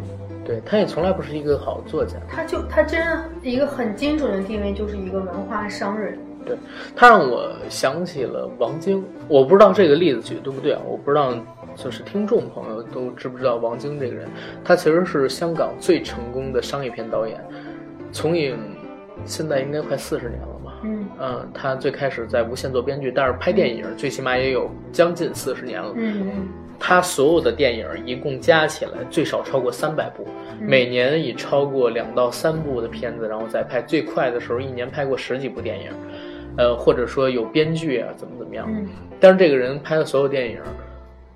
对，他也从来不是一个好作家。他就他真一个很精准的定位，就是一个文化商人。对他让我想起了王晶，我不知道这个例子举得对不对啊？我不知道，就是听众朋友都知不知道王晶这个人？他其实是香港最成功的商业片导演，从影现在应该快四十年了吧？嗯嗯，他最开始在无线做编剧，但是拍电影最起码也有将近四十年了。嗯嗯他所有的电影一共加起来最少超过三百部，嗯每年以超过两到三部的片子，然后再拍。最快的时候一年拍过十几部电影，呃，或者说有编剧啊，怎么怎么样。嗯但是这个人拍的所有电影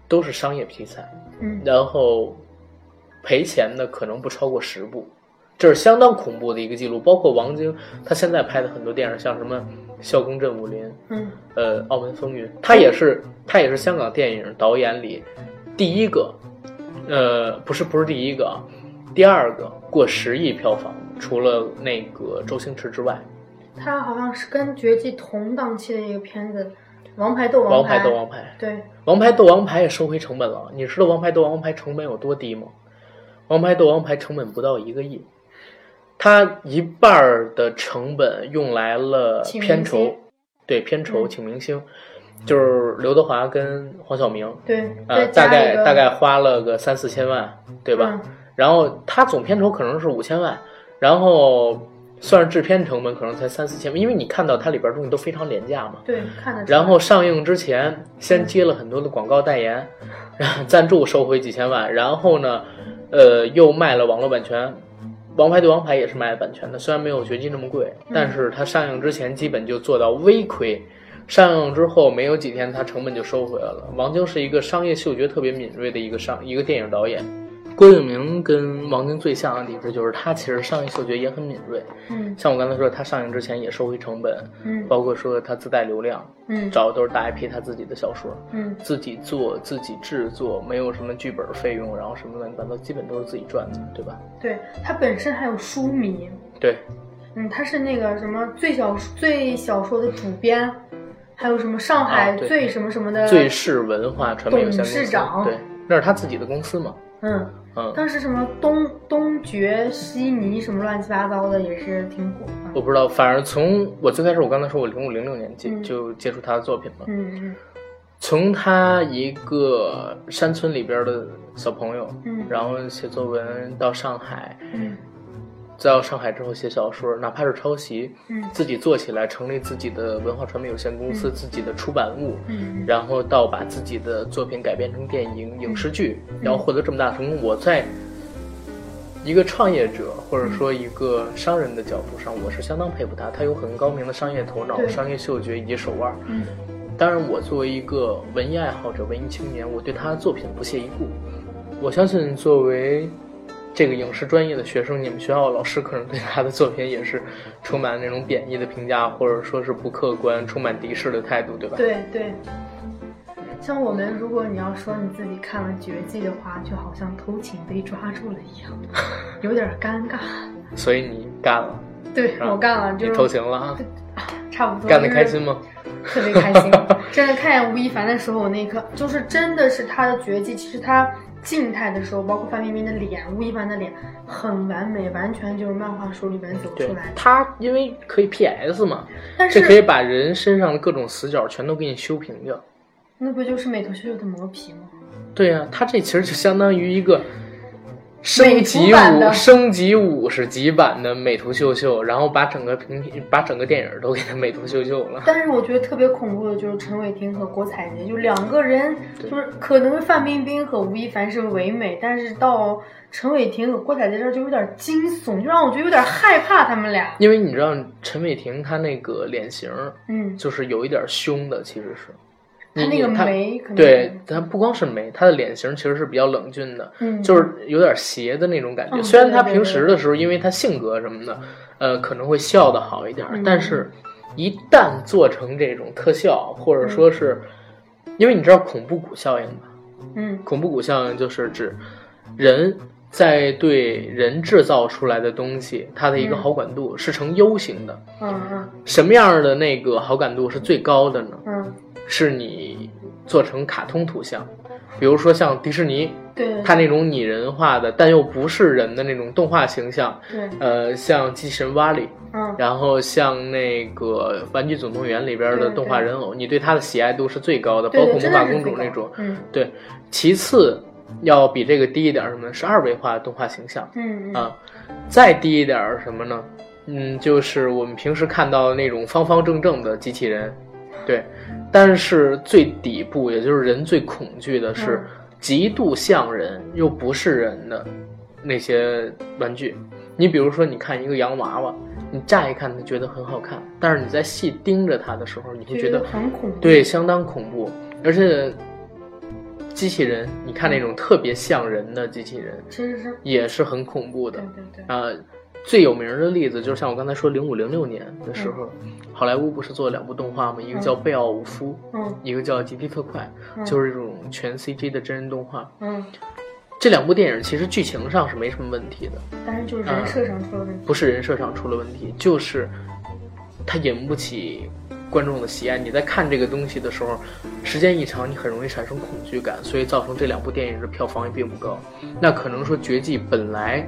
都是商业题材，嗯然后赔钱的可能不超过十部，这是相当恐怖的一个记录。包括王晶，他现在拍的很多电影，像什么《笑公镇武林》。嗯呃，《澳门风云》，他也是他也是香港电影导演里第一个，呃，不是不是第一个啊，第二个过十亿票房，除了那个周星驰之外，他好像是跟《绝技》同档期的一个片子，《王牌斗王牌》王牌斗王牌，对，王牌斗王牌也收回成本了。你知道王牌斗王牌成本有多低吗？王牌斗王牌成本不到一个亿，它一半儿的成本用来了片酬，对片酬嗯请明星，就是刘德华跟黄晓明。对，呃，大概大概花了个三四千万，对吧？嗯然后他总片酬可能是五千万，然后算是制片成本可能才三四千万，因为你看到它里边东西都非常廉价嘛。对，看得。然后上映之前先接了很多的广告代言，然后赞助收回几千万，然后呢，呃，又卖了网络版权。王牌对王牌也是卖了版权的，虽然没有绝技那么贵，但是它上映之前基本就做到微亏，上映之后没有几天，它成本就收回来了。王晶是一个商业嗅觉特别敏锐的一个商一个电影导演。郭敬明跟王晶最像的地方就是他其实商业嗅觉也很敏锐，嗯。像我刚才说，他上映之前也收回成本，嗯包括说他自带流量，嗯找的都是大 IP 他自己的小说，嗯。自己做自己制作，没有什么剧本费用，然后什么乱七八糟，基本都是自己赚的，对吧？对他本身还有书迷，对，嗯，他是那个什么最小最小说的主编，还有什么上海最什么什么的最是文化传媒有限公司，董事长对，那是他自己的公司嘛，嗯，嗯，当时什么东东爵西尼什么乱七八糟的也是挺火的。我不知道，反正从我最开始我刚才说我零五零六年接、嗯。就接触他的作品嘛，嗯嗯。从他一个山村里边的小朋友，嗯。然后写作文到上海，到上海之后写小说，哪怕是抄袭，嗯自己做起来，成立自己的文化传媒有限公司，自己的出版物，嗯然后到把自己的作品改编成电影、影视剧，嗯然后获得这么大成功，我在一个创业者或者说一个商人的角度上，我是相当佩服他，他有很高明的商业头脑、商业嗅觉以及手腕。嗯当然，我作为一个文艺爱好者、文艺青年，我对他的作品不屑一顾。我相信，作为这个影视专业的学生，你们学校老师可能对他的作品也是充满那种贬义的评价，或者说是不客观、充满敌视的态度，对吧？对对。像我们，如果你要说你自己看了《绝技》的话，就好像偷情被抓住了一样，有点尴尬。所以你干了？对，我干了，就是偷情了啊？差不多。干得开心吗？特别开心。真的看见吴亦凡的时候，我那一刻就是真的是他的绝技。其实他静态的时候，包括范冰冰的脸，吴亦凡的脸很完美，完全就是漫画书里面走出来。他因为可以 PS 嘛，但是可以把人身上的各种死角全都给你修平掉。那不就是美图秀秀的磨皮吗？对呀，它这其实就相当于一个升级五升级五十级版的美图秀秀，然后把整个平把整个电影都给它美图秀秀了。但是我觉得特别恐怖的就是陈伟霆和郭采洁，就两个人，就是可能范冰冰和吴亦凡是唯美，但是到陈伟霆和郭采洁这儿就有点惊悚，就让我觉得有点害怕他们俩。因为你知道陈伟霆他那个脸型，嗯，就是有一点凶的，其实是。他那个眉，对他不光是眉，他的脸型其实是比较冷峻的，嗯，就是有点邪的那种感觉。虽然他平时的时候，因为他性格什么的，呃，可能会笑的好一点，但是，一旦做成这种特效，或者说是，因为你知道恐怖谷效应吧？嗯，恐怖谷效应就是指人在对人制造出来的东西，它的一个好感度是呈 U 型的。嗯嗯，什么样的那个好感度是最高的呢？嗯。是你做成卡通图像，比如说像迪士尼，对，它那种拟人化的，但又不是人的那种动画形象，对，呃，像机器人瓦力，嗯，然后像那个《玩具总动员》里边的动画人偶，你对它的喜爱度是最高的，包括魔法公主那种，嗯，对。其次，要比这个低一点什么？是二维化动画形象，嗯啊，再低一点什么呢？嗯，就是我们平时看到那种方方正正的机器人，对。但是最底部，也就是人最恐惧的是极度像人又不是人的那些玩具。你比如说，你看一个洋娃娃，你乍一看它觉得很好看，但是你在细盯着它的时候，你会觉得很恐怖，对，相当恐怖。而且机器人，你看那种特别像人的机器人，其实是也是很恐怖的。对对对。啊，最有名的例子就是像我刚才说，零五零六年的时候。好莱坞不是做了两部动画吗？一个叫《贝奥武夫》，嗯，一个叫《极地特快》，就是这种全 CG 的真人动画。嗯，这两部电影其实剧情上是没什么问题的，但是就是人设上出了问题。不是人设上出了问题，就是它引不起观众的喜爱。你在看这个东西的时候，时间一长，你很容易产生恐惧感，所以造成这两部电影的票房也并不高。那可能说《绝技》本来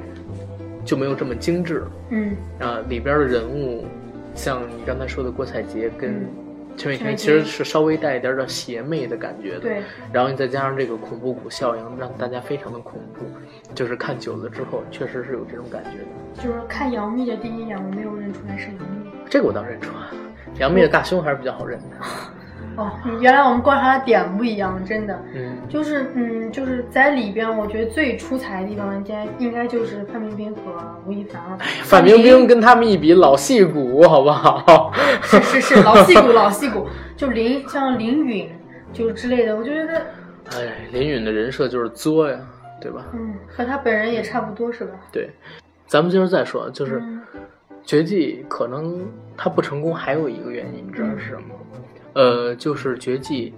就没有这么精致，嗯，啊，里边的人物。像你刚才说的郭采洁跟陈伟霆，其实是稍微带一点点邪魅的感觉的。对。然后你再加上这个恐怖谷效应，让大家非常的恐怖。就是看久了之后，确实是有这种感觉的。就是看杨幂的第一眼，我没有认出来是杨幂。这个我倒认出来了，杨幂的大胸还是比较好认的。哦，原来我们观察的点不一样，真的，嗯，就是嗯，就是在里边，我觉得最出彩的地方，应该应该就是范冰冰和吴亦凡了。范冰冰跟他们一比，老戏骨，好不好？是是是，老戏骨，老戏骨。就林像林允，就是之类的，我就觉得，哎，林允的人设就是作呀，对吧？嗯，和他本人也差不多，是吧？对，咱们今儿再说，就是绝技可能他不成功，还有一个原因，你知道是什么？呃，就是绝技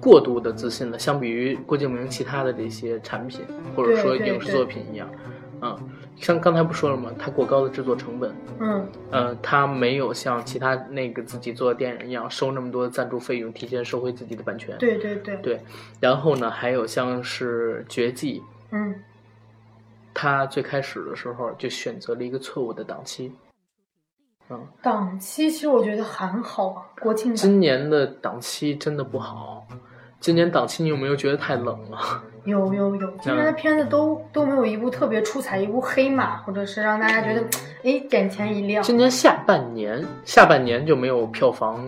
过度的自信了，相比于郭敬明其他的这些产品或者说影视作品一样，啊，像刚才不说了吗？他过高的制作成本，嗯，呃，他没有像其他那个自己做的电影一样收那么多赞助费用，提前收回自己的版权，对对对对。然后呢，还有像是绝技，嗯，他最开始的时候就选择了一个错误的档期。嗯，档期其实我觉得还好啊，国庆今年的档期真的不好。今年档期你有没有觉得太冷了？有有有，今年的片子都都没有一部特别出彩，一部黑马，或者是让大家觉得哎眼前一亮。今年下半年下半年就没有票房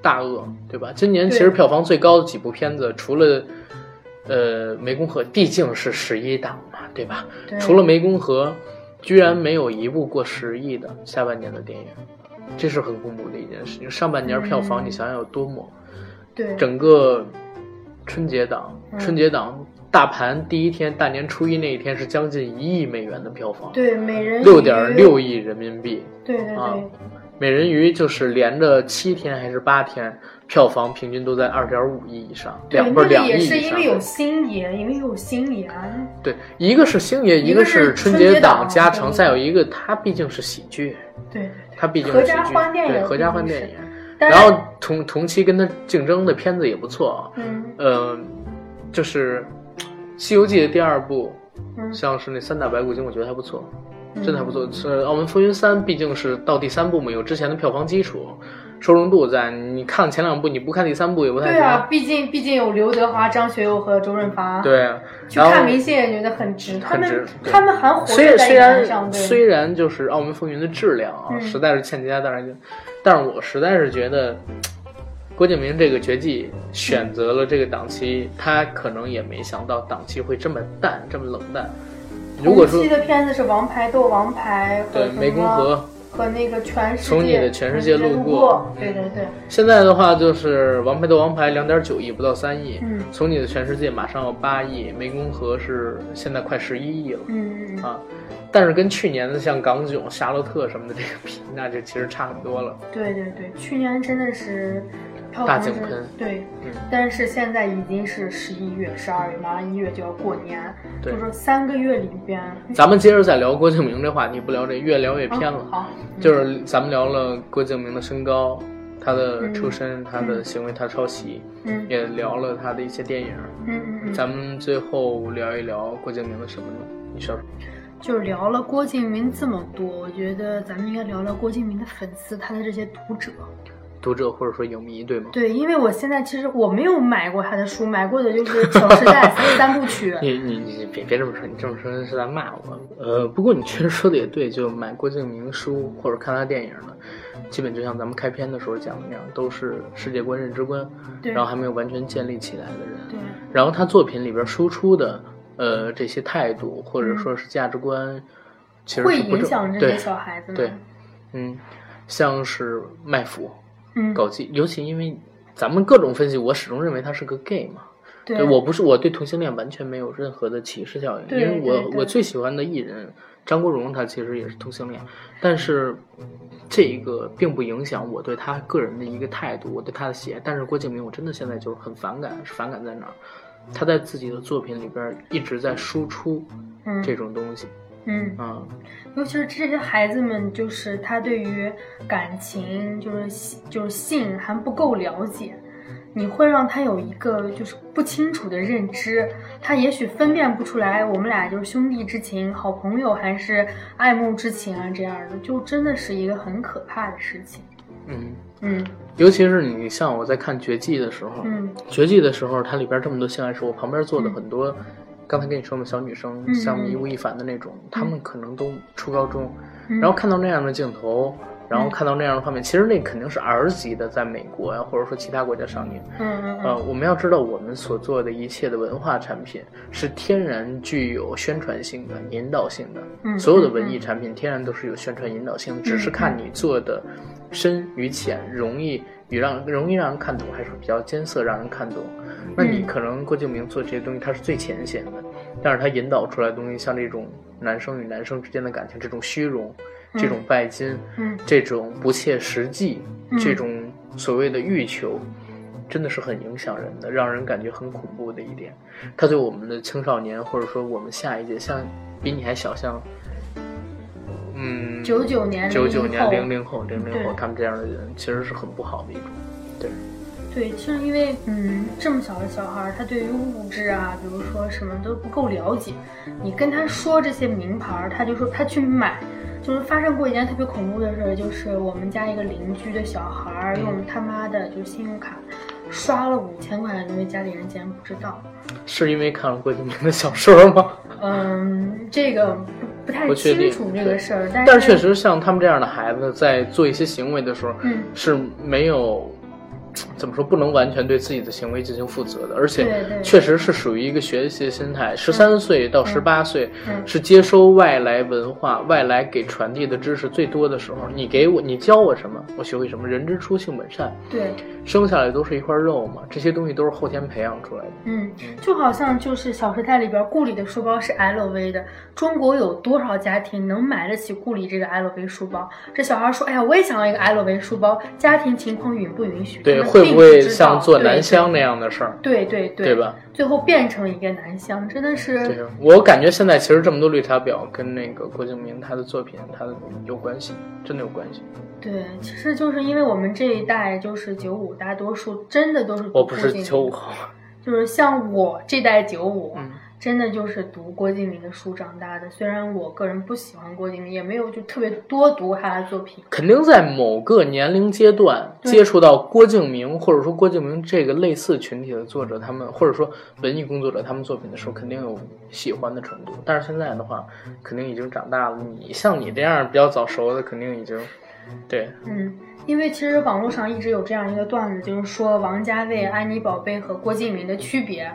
大鳄，对吧？今年其实票房最高的几部片子，除了呃湄公河，毕竟是十一档嘛，对吧？除了湄公河。居然没有一部过十亿的下半年的电影，这是很恐怖的一件事情。上半年票房，嗯你想想有多么，对，整个春节档，嗯春节档大盘第一天，大年初一那一天是将近一亿美元的票房，对每人六点六，亿人民币。对对啊对，美人鱼就是连着七天还是八天，票房平均都在二点五亿以上，对，两不是那个也两亿以上。是因为有星爷，因为有星爷，对，一个是星爷，一个是是春节节档加成，再有一个它毕竟是喜剧，对对它毕竟是喜剧，欢电影对合家欢电影。然后同同期跟它竞争的片子也不错啊，嗯呃，就是《西游记》的第二部，嗯，像是那三打白骨精，我觉得还不错，嗯真的还不错。是《澳门风云三》，毕竟是到第三部嘛，有之前的票房基础，收容度在。你看前两部，你不看第三部也不太行。对啊，毕竟毕竟有刘德华、张学友和周润发，，对去看明星也觉得很值，他很值们他们还活虽跃在虽然上，对，虽然就是《澳门风云》的质量啊，嗯实在是欠佳，但是但是我实在是觉得。郭敬明这个绝技选择了这个档期，他可能也没想到档期会这么淡，这么冷淡。如果说同期的片子是《王牌斗王牌》和对湄公河，和那个全世界从你的全世界路路过对对对，现在的话就是《王牌斗王牌》两点九亿，不到三亿。嗯从你的全世界马上要八亿，湄公河是现在快十一亿了嗯嗯嗯，啊。但是跟去年的像港囧、夏洛特什么的这个比，那就其实差很多了。对对对，去年真的是票房是大井喷对，嗯但是现在已经是十一月、十二月，马上一月就要过年，就说三个月里边，咱们接着再聊郭敬明这话题，不聊这越聊越偏了。嗯好，就是咱们聊了郭敬明的身高、他的出身、他的行为、他抄袭，嗯也聊了他的一些电影。嗯嗯嗯，咱们最后聊一聊郭敬明的什么呢？你说说。就是聊了郭敬明这么多，我觉得咱们应该聊聊郭敬明的粉丝，他的这些读者。读者或者说影迷，对吗？对，因为我现在其实我没有买过他的书，买过的就是《小时代》三部曲。你你你别别这么说，你这么说是在骂我。呃，不过你确实说的也对，就买郭敬明书或者看他电影的，基本就像咱们开篇的时候讲的那样，都是世界观、认知观，对然后还没有完全建立起来的人。对，然后他作品里边输出的呃这些态度或者说是价值观，其实会影响这对些小孩子们。对，嗯，像是卖腐、嗯，搞基，尤其因为咱们各种分析，我始终认为他是个 gay 嘛。对对我不是我对同性恋完全没有任何的歧视效应，因为我我最喜欢的艺人张国荣，他其实也是同性恋，但是这个并不影响我对他个人的一个态度，我对他的喜爱。但是郭敬明，我真的现在就是很反感，是反感在哪儿？他在自己的作品里边一直在输出嗯这种东西嗯，啊、尤其是这些孩子们，就是他对于感情，就是性就是性还不够了解，你会让他有一个就是不清楚的认知，他也许分辨不出来我们俩就是兄弟之情、好朋友还是爱慕之情啊这样的，就真的是一个很可怕的事情。嗯，嗯。尤其是你像我在看《绝技》的时候，嗯绝技的时候，它里边这么多性爱事，我旁边坐的很多，刚才跟你说嘛，小女生，嗯像迷吴亦凡的那种，她们可能都初高中，嗯，然后看到那样的镜头，然后看到那样的画面，其实那肯定是 R 级的，在美国呀，或者说其他国家上映。嗯嗯呃，嗯我们要知道，我们所做的一切的文化产品是天然具有宣传性的、引导性的。嗯所有的文艺产品天然都是有宣传引导性的，只是看你做的深与浅，容易与让容易让人看懂，还是比较艰涩让人看懂。那你嗯可能郭敬明做这些东西，他是最浅显的，但是他引导出来的东西，像这种男生与男生之间的感情，这种虚荣，这种拜金，嗯这种不切实际，嗯这种所谓的欲求，真的是很影响人的，让人感觉很恐怖的一点。他对我们的青少年，或者说我们下一届，像比你还小，像嗯，九九年九九年、零零零后、零零后，他们这样的人，其实是很不好的一种。对，对，其实因为嗯，这么小的小孩，他对于物质啊，比如说什么都不够了解。你跟他说这些名牌，他就说他去买。就是发生过一件特别恐怖的事儿，就是我们家一个邻居的小孩用他妈的就信用卡刷了五千块的东西，家里人竟然不知道。是因为看了郭敬明的小说吗？嗯，这个不确定清楚这个事儿，但但是确实，像他们这样的孩子在做一些行为的时候，嗯。是没有怎么说不能完全对自己的行为进行负责的，而且确实是属于一个学习的心态。十三岁到十八岁嗯是接收外来文化、外来给传递的知识最多的时候。你给我，你教我什么，我学会什么。人之初，性本善，对，生下来都是一块肉嘛，这些东西都是后天培养出来的。嗯，就好像就是《小时代》里边顾里的书包是 LV 的，中国有多少家庭能买得起顾里这个 LV 书包？这小孩说：“哎呀，我也想要一个 LV 书包，家庭情况允不允许？”对，会不会像做对南湘那样的事儿？对对对对吧？最后变成一个男香，真的是对，我感觉现在其实这么多绿茶婊跟那个郭敬明他的作品，他的有关系，真的有关系。对，其实就是因为我们这一代就是九五，大多数真的都是我不是九五后，就是像我这代九五、嗯真的就是读郭敬明的书长大的。虽然我个人不喜欢郭敬明，也没有就特别多读他的作品。肯定在某个年龄阶段接触到郭敬明，或者说郭敬明这个类似群体的作者，他们或者说文艺工作者他们作品的时候，肯定有喜欢的程度。但是现在的话，肯定已经长大了。你像你这样比较早熟的，肯定已经对嗯，因为其实网络上一直有这样一个段子，就是说王家卫、安妮宝贝和郭敬明的区别。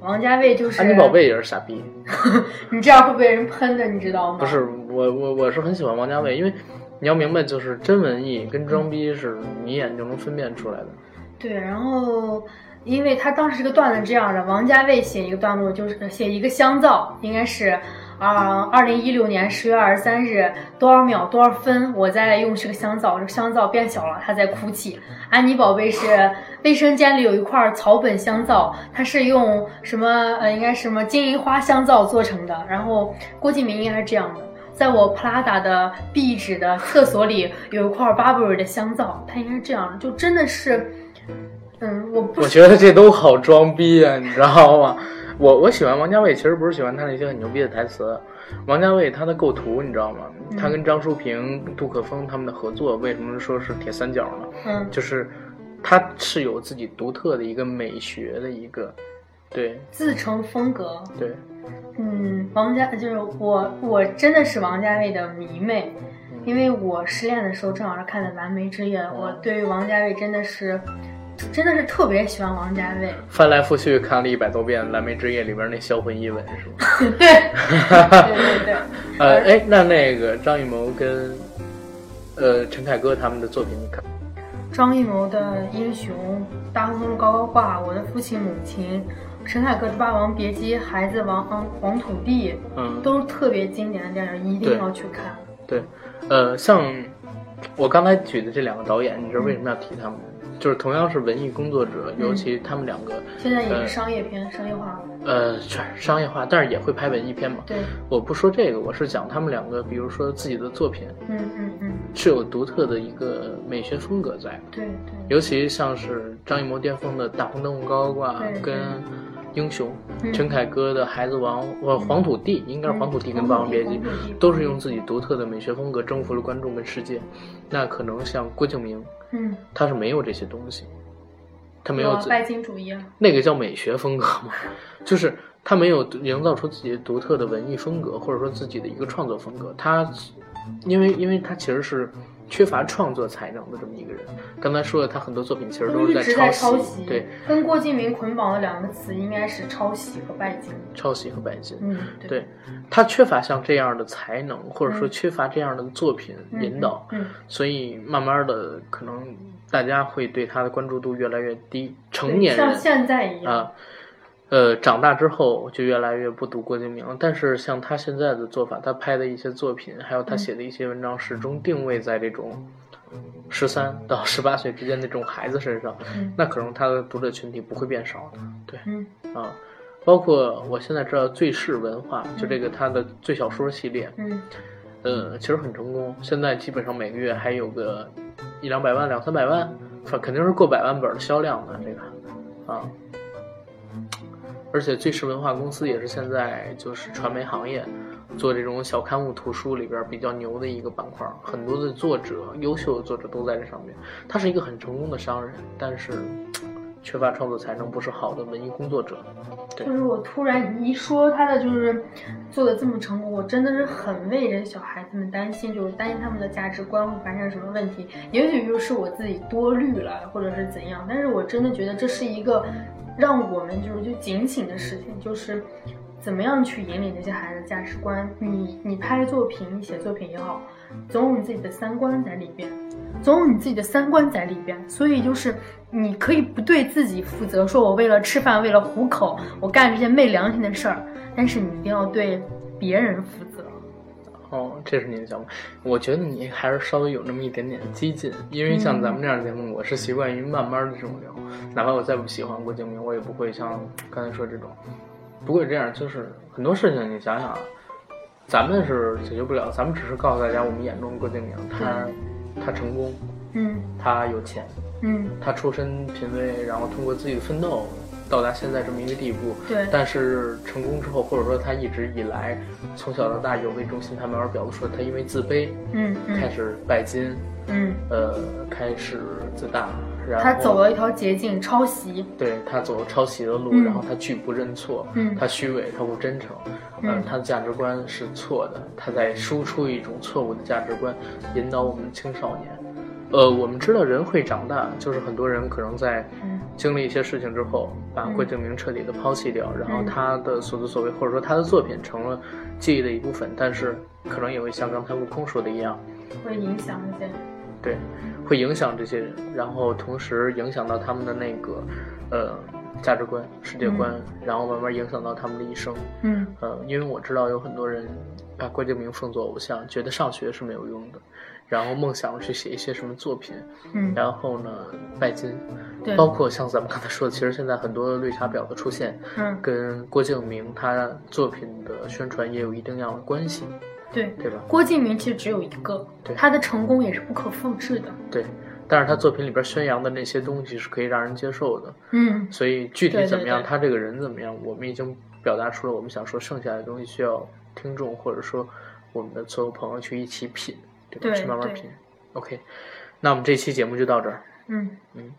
王家卫就是安妮宝贝也是傻逼。你这样会被人喷的，你知道吗？不是我我我是很喜欢王家卫，因为你要明白，就是真文艺跟装逼是你一眼就能分辨出来的。对，然后因为他当时这个段子是这样的，王家卫写一个段落，就是写一个香皂，应该是啊，二零一六年十月二十三日多少秒多少分，我在用这个香皂，这个香皂变小了，它在哭泣。安妮宝贝是卫生间里有一块草本香皂，它是用什么呃，应该是什么金银花香皂做成的。然后郭敬明应该是这样的。在我 Prada 的壁纸的厕所里有一块 Burberry 的香皂，它应该是这样的，就真的是，嗯，我不我觉得这都好装逼啊，你知道吗？我我喜欢王家卫，其实不是喜欢他那些很牛逼的台词，王家卫他的构图，你知道吗？他跟张淑平、杜可风他们的合作，为什么说是铁三角呢？嗯，就是他是有自己独特的一个美学的一个，对。自成风格。对，嗯，王家就是我，我真的是王家卫的迷妹，因为我失恋的时候正好是看的《蓝莓之夜》，我对于王家卫真的是，真的是特别喜欢王家卫。翻来覆去看了一百多遍《蓝莓之夜》里边那销魂一吻，是吗？对，对对对，呃，哎，那那个张艺谋跟呃陈凯歌他们的作品，你看？张艺谋的《英雄》，大红灯笼高高挂，我的父亲母亲，陈凯歌的《霸王别姬》，孩子王嗯黄土地，嗯，都是特别经典的电影，一定要去看。对，呃，像我刚才举的这两个导演，你知道为什么要提他们吗？就是同样是文艺工作者，尤其他们两个，现在也呃是商业片，商业化了。呃，全是商业化，但是也会拍文艺片嘛。对，我不说这个，我是讲他们两个，比如说自己的作品嗯嗯嗯，是有独特的一个美学风格在的，对对。尤其像是张艺谋巅峰的《大红灯笼高高挂对》跟《英雄》，嗯陈凯歌的《孩子王》呃《黄土地》，应该是《黄土地》跟《嗯霸王别姬都是用自己独特的美学风格征服了观众跟世界。那可能像郭敬明，嗯，他是没有这些东西，他没有自拜金主义啊。那个叫美学风格吗，就是他没有营造出自己独特的文艺风格，或者说自己的一个创作风格。他，因为因为他其实是缺乏创作才能的这么一个人。刚才说的，他很多作品其实都是在抄袭，对，跟郭敬明捆绑的两个词应该是抄袭和拜金。抄袭和拜金。嗯，对他缺乏像这样的才能，或者说嗯缺乏这样的作品嗯引导，嗯，所以慢慢的可能大家会对他的关注度越来越低。成年人像现在一样。啊，呃，长大之后就越来越不读郭敬明了。但是像他现在的做法，他拍的一些作品，还有他写的一些文章，始终定位在这种十三到十八岁之间的这种孩子身上，嗯那可能他的读者群体不会变少的。对嗯啊，包括我现在知道最是文化，就这个他的最小说系列，嗯呃，其实很成功。现在基本上每个月还有个一两百万、两三百万，反肯定是过百万本的销量的这个啊。而且最是文化公司也是现在就是传媒行业做这种小刊物图书里边比较牛的一个板块，很多的作者、优秀的作者都在这上面。他是一个很成功的商人，但是缺乏创作才能，不是好的文艺工作者。就是我突然一说他的就是做的这么成功，我真的是很为这小孩子们担心，就是担心他们的价值观会发生什么问题。也许就是我自己多虑了，或者是怎样，但是我真的觉得这是一个让我们就是就警醒的事情，就是怎么样去引领这些孩子的价值观。你你拍作品，你写作品也好，总有你自己的三观在里边。总有你自己的三观在里边，所以就是你可以不对自己负责，说我为了吃饭，为了糊口，我干这些昧良心的事儿，但是你一定要对别人负责。哦，这是你的想法。我觉得你还是稍微有那么一点点激进，因为像咱们这样的节目，我是习惯于慢慢的这种聊，哪怕我再不喜欢郭敬明，我也不会像刚才说这种。不过这样，就是很多事情，你想想啊，咱们是解决不了，咱们只是告诉大家，我们眼中的郭敬明，他。他成功，嗯，他有钱，嗯，他出身贫微，然后通过自己的奋斗，到达现在这么一个地步。对。但是成功之后，或者说他一直以来从小到大有为中心，他慢慢表露出来他因为自卑，嗯，开始拜金，嗯，呃，开始自大，然后他走了一条捷径，抄袭。对他走了抄袭的路，然后他拒不认错，嗯，他虚伪，他不真诚。嗯，他的价值观是错的，他在输出一种错误的价值观，引导我们的青少年。呃，我们知道人会长大，就是很多人可能在经历一些事情之后，把郭敬明彻底的抛弃掉，然后他的所作所为或者说他的作品成了记忆的一部分，但是可能也会像刚才悟空说的一样，会影响一些。对，会影响这些人，然后同时影响到他们的那个，呃。价值观、世界观，然后慢慢影响到他们的一生。嗯，呃，因为我知道有很多人把郭敬明奉作偶像，觉得上学是没有用的，然后梦想去写一些什么作品。嗯，然后呢，拜金。对，包括像咱们刚才说的，其实现在很多绿茶婊的出现，嗯，跟郭敬明他作品的宣传也有一定样的关系。对，对吧？郭敬明其实只有一个，对，他的成功也是不可复制的。对。但是他作品里边宣扬的那些东西是可以让人接受的，嗯，所以具体怎么样，他这个人怎么样，我们已经表达出了我们想说，剩下的东西需要听众或者说我们的所有朋友去一起品，对吧？去慢慢品。OK，那我们这期节目就到这儿。嗯嗯。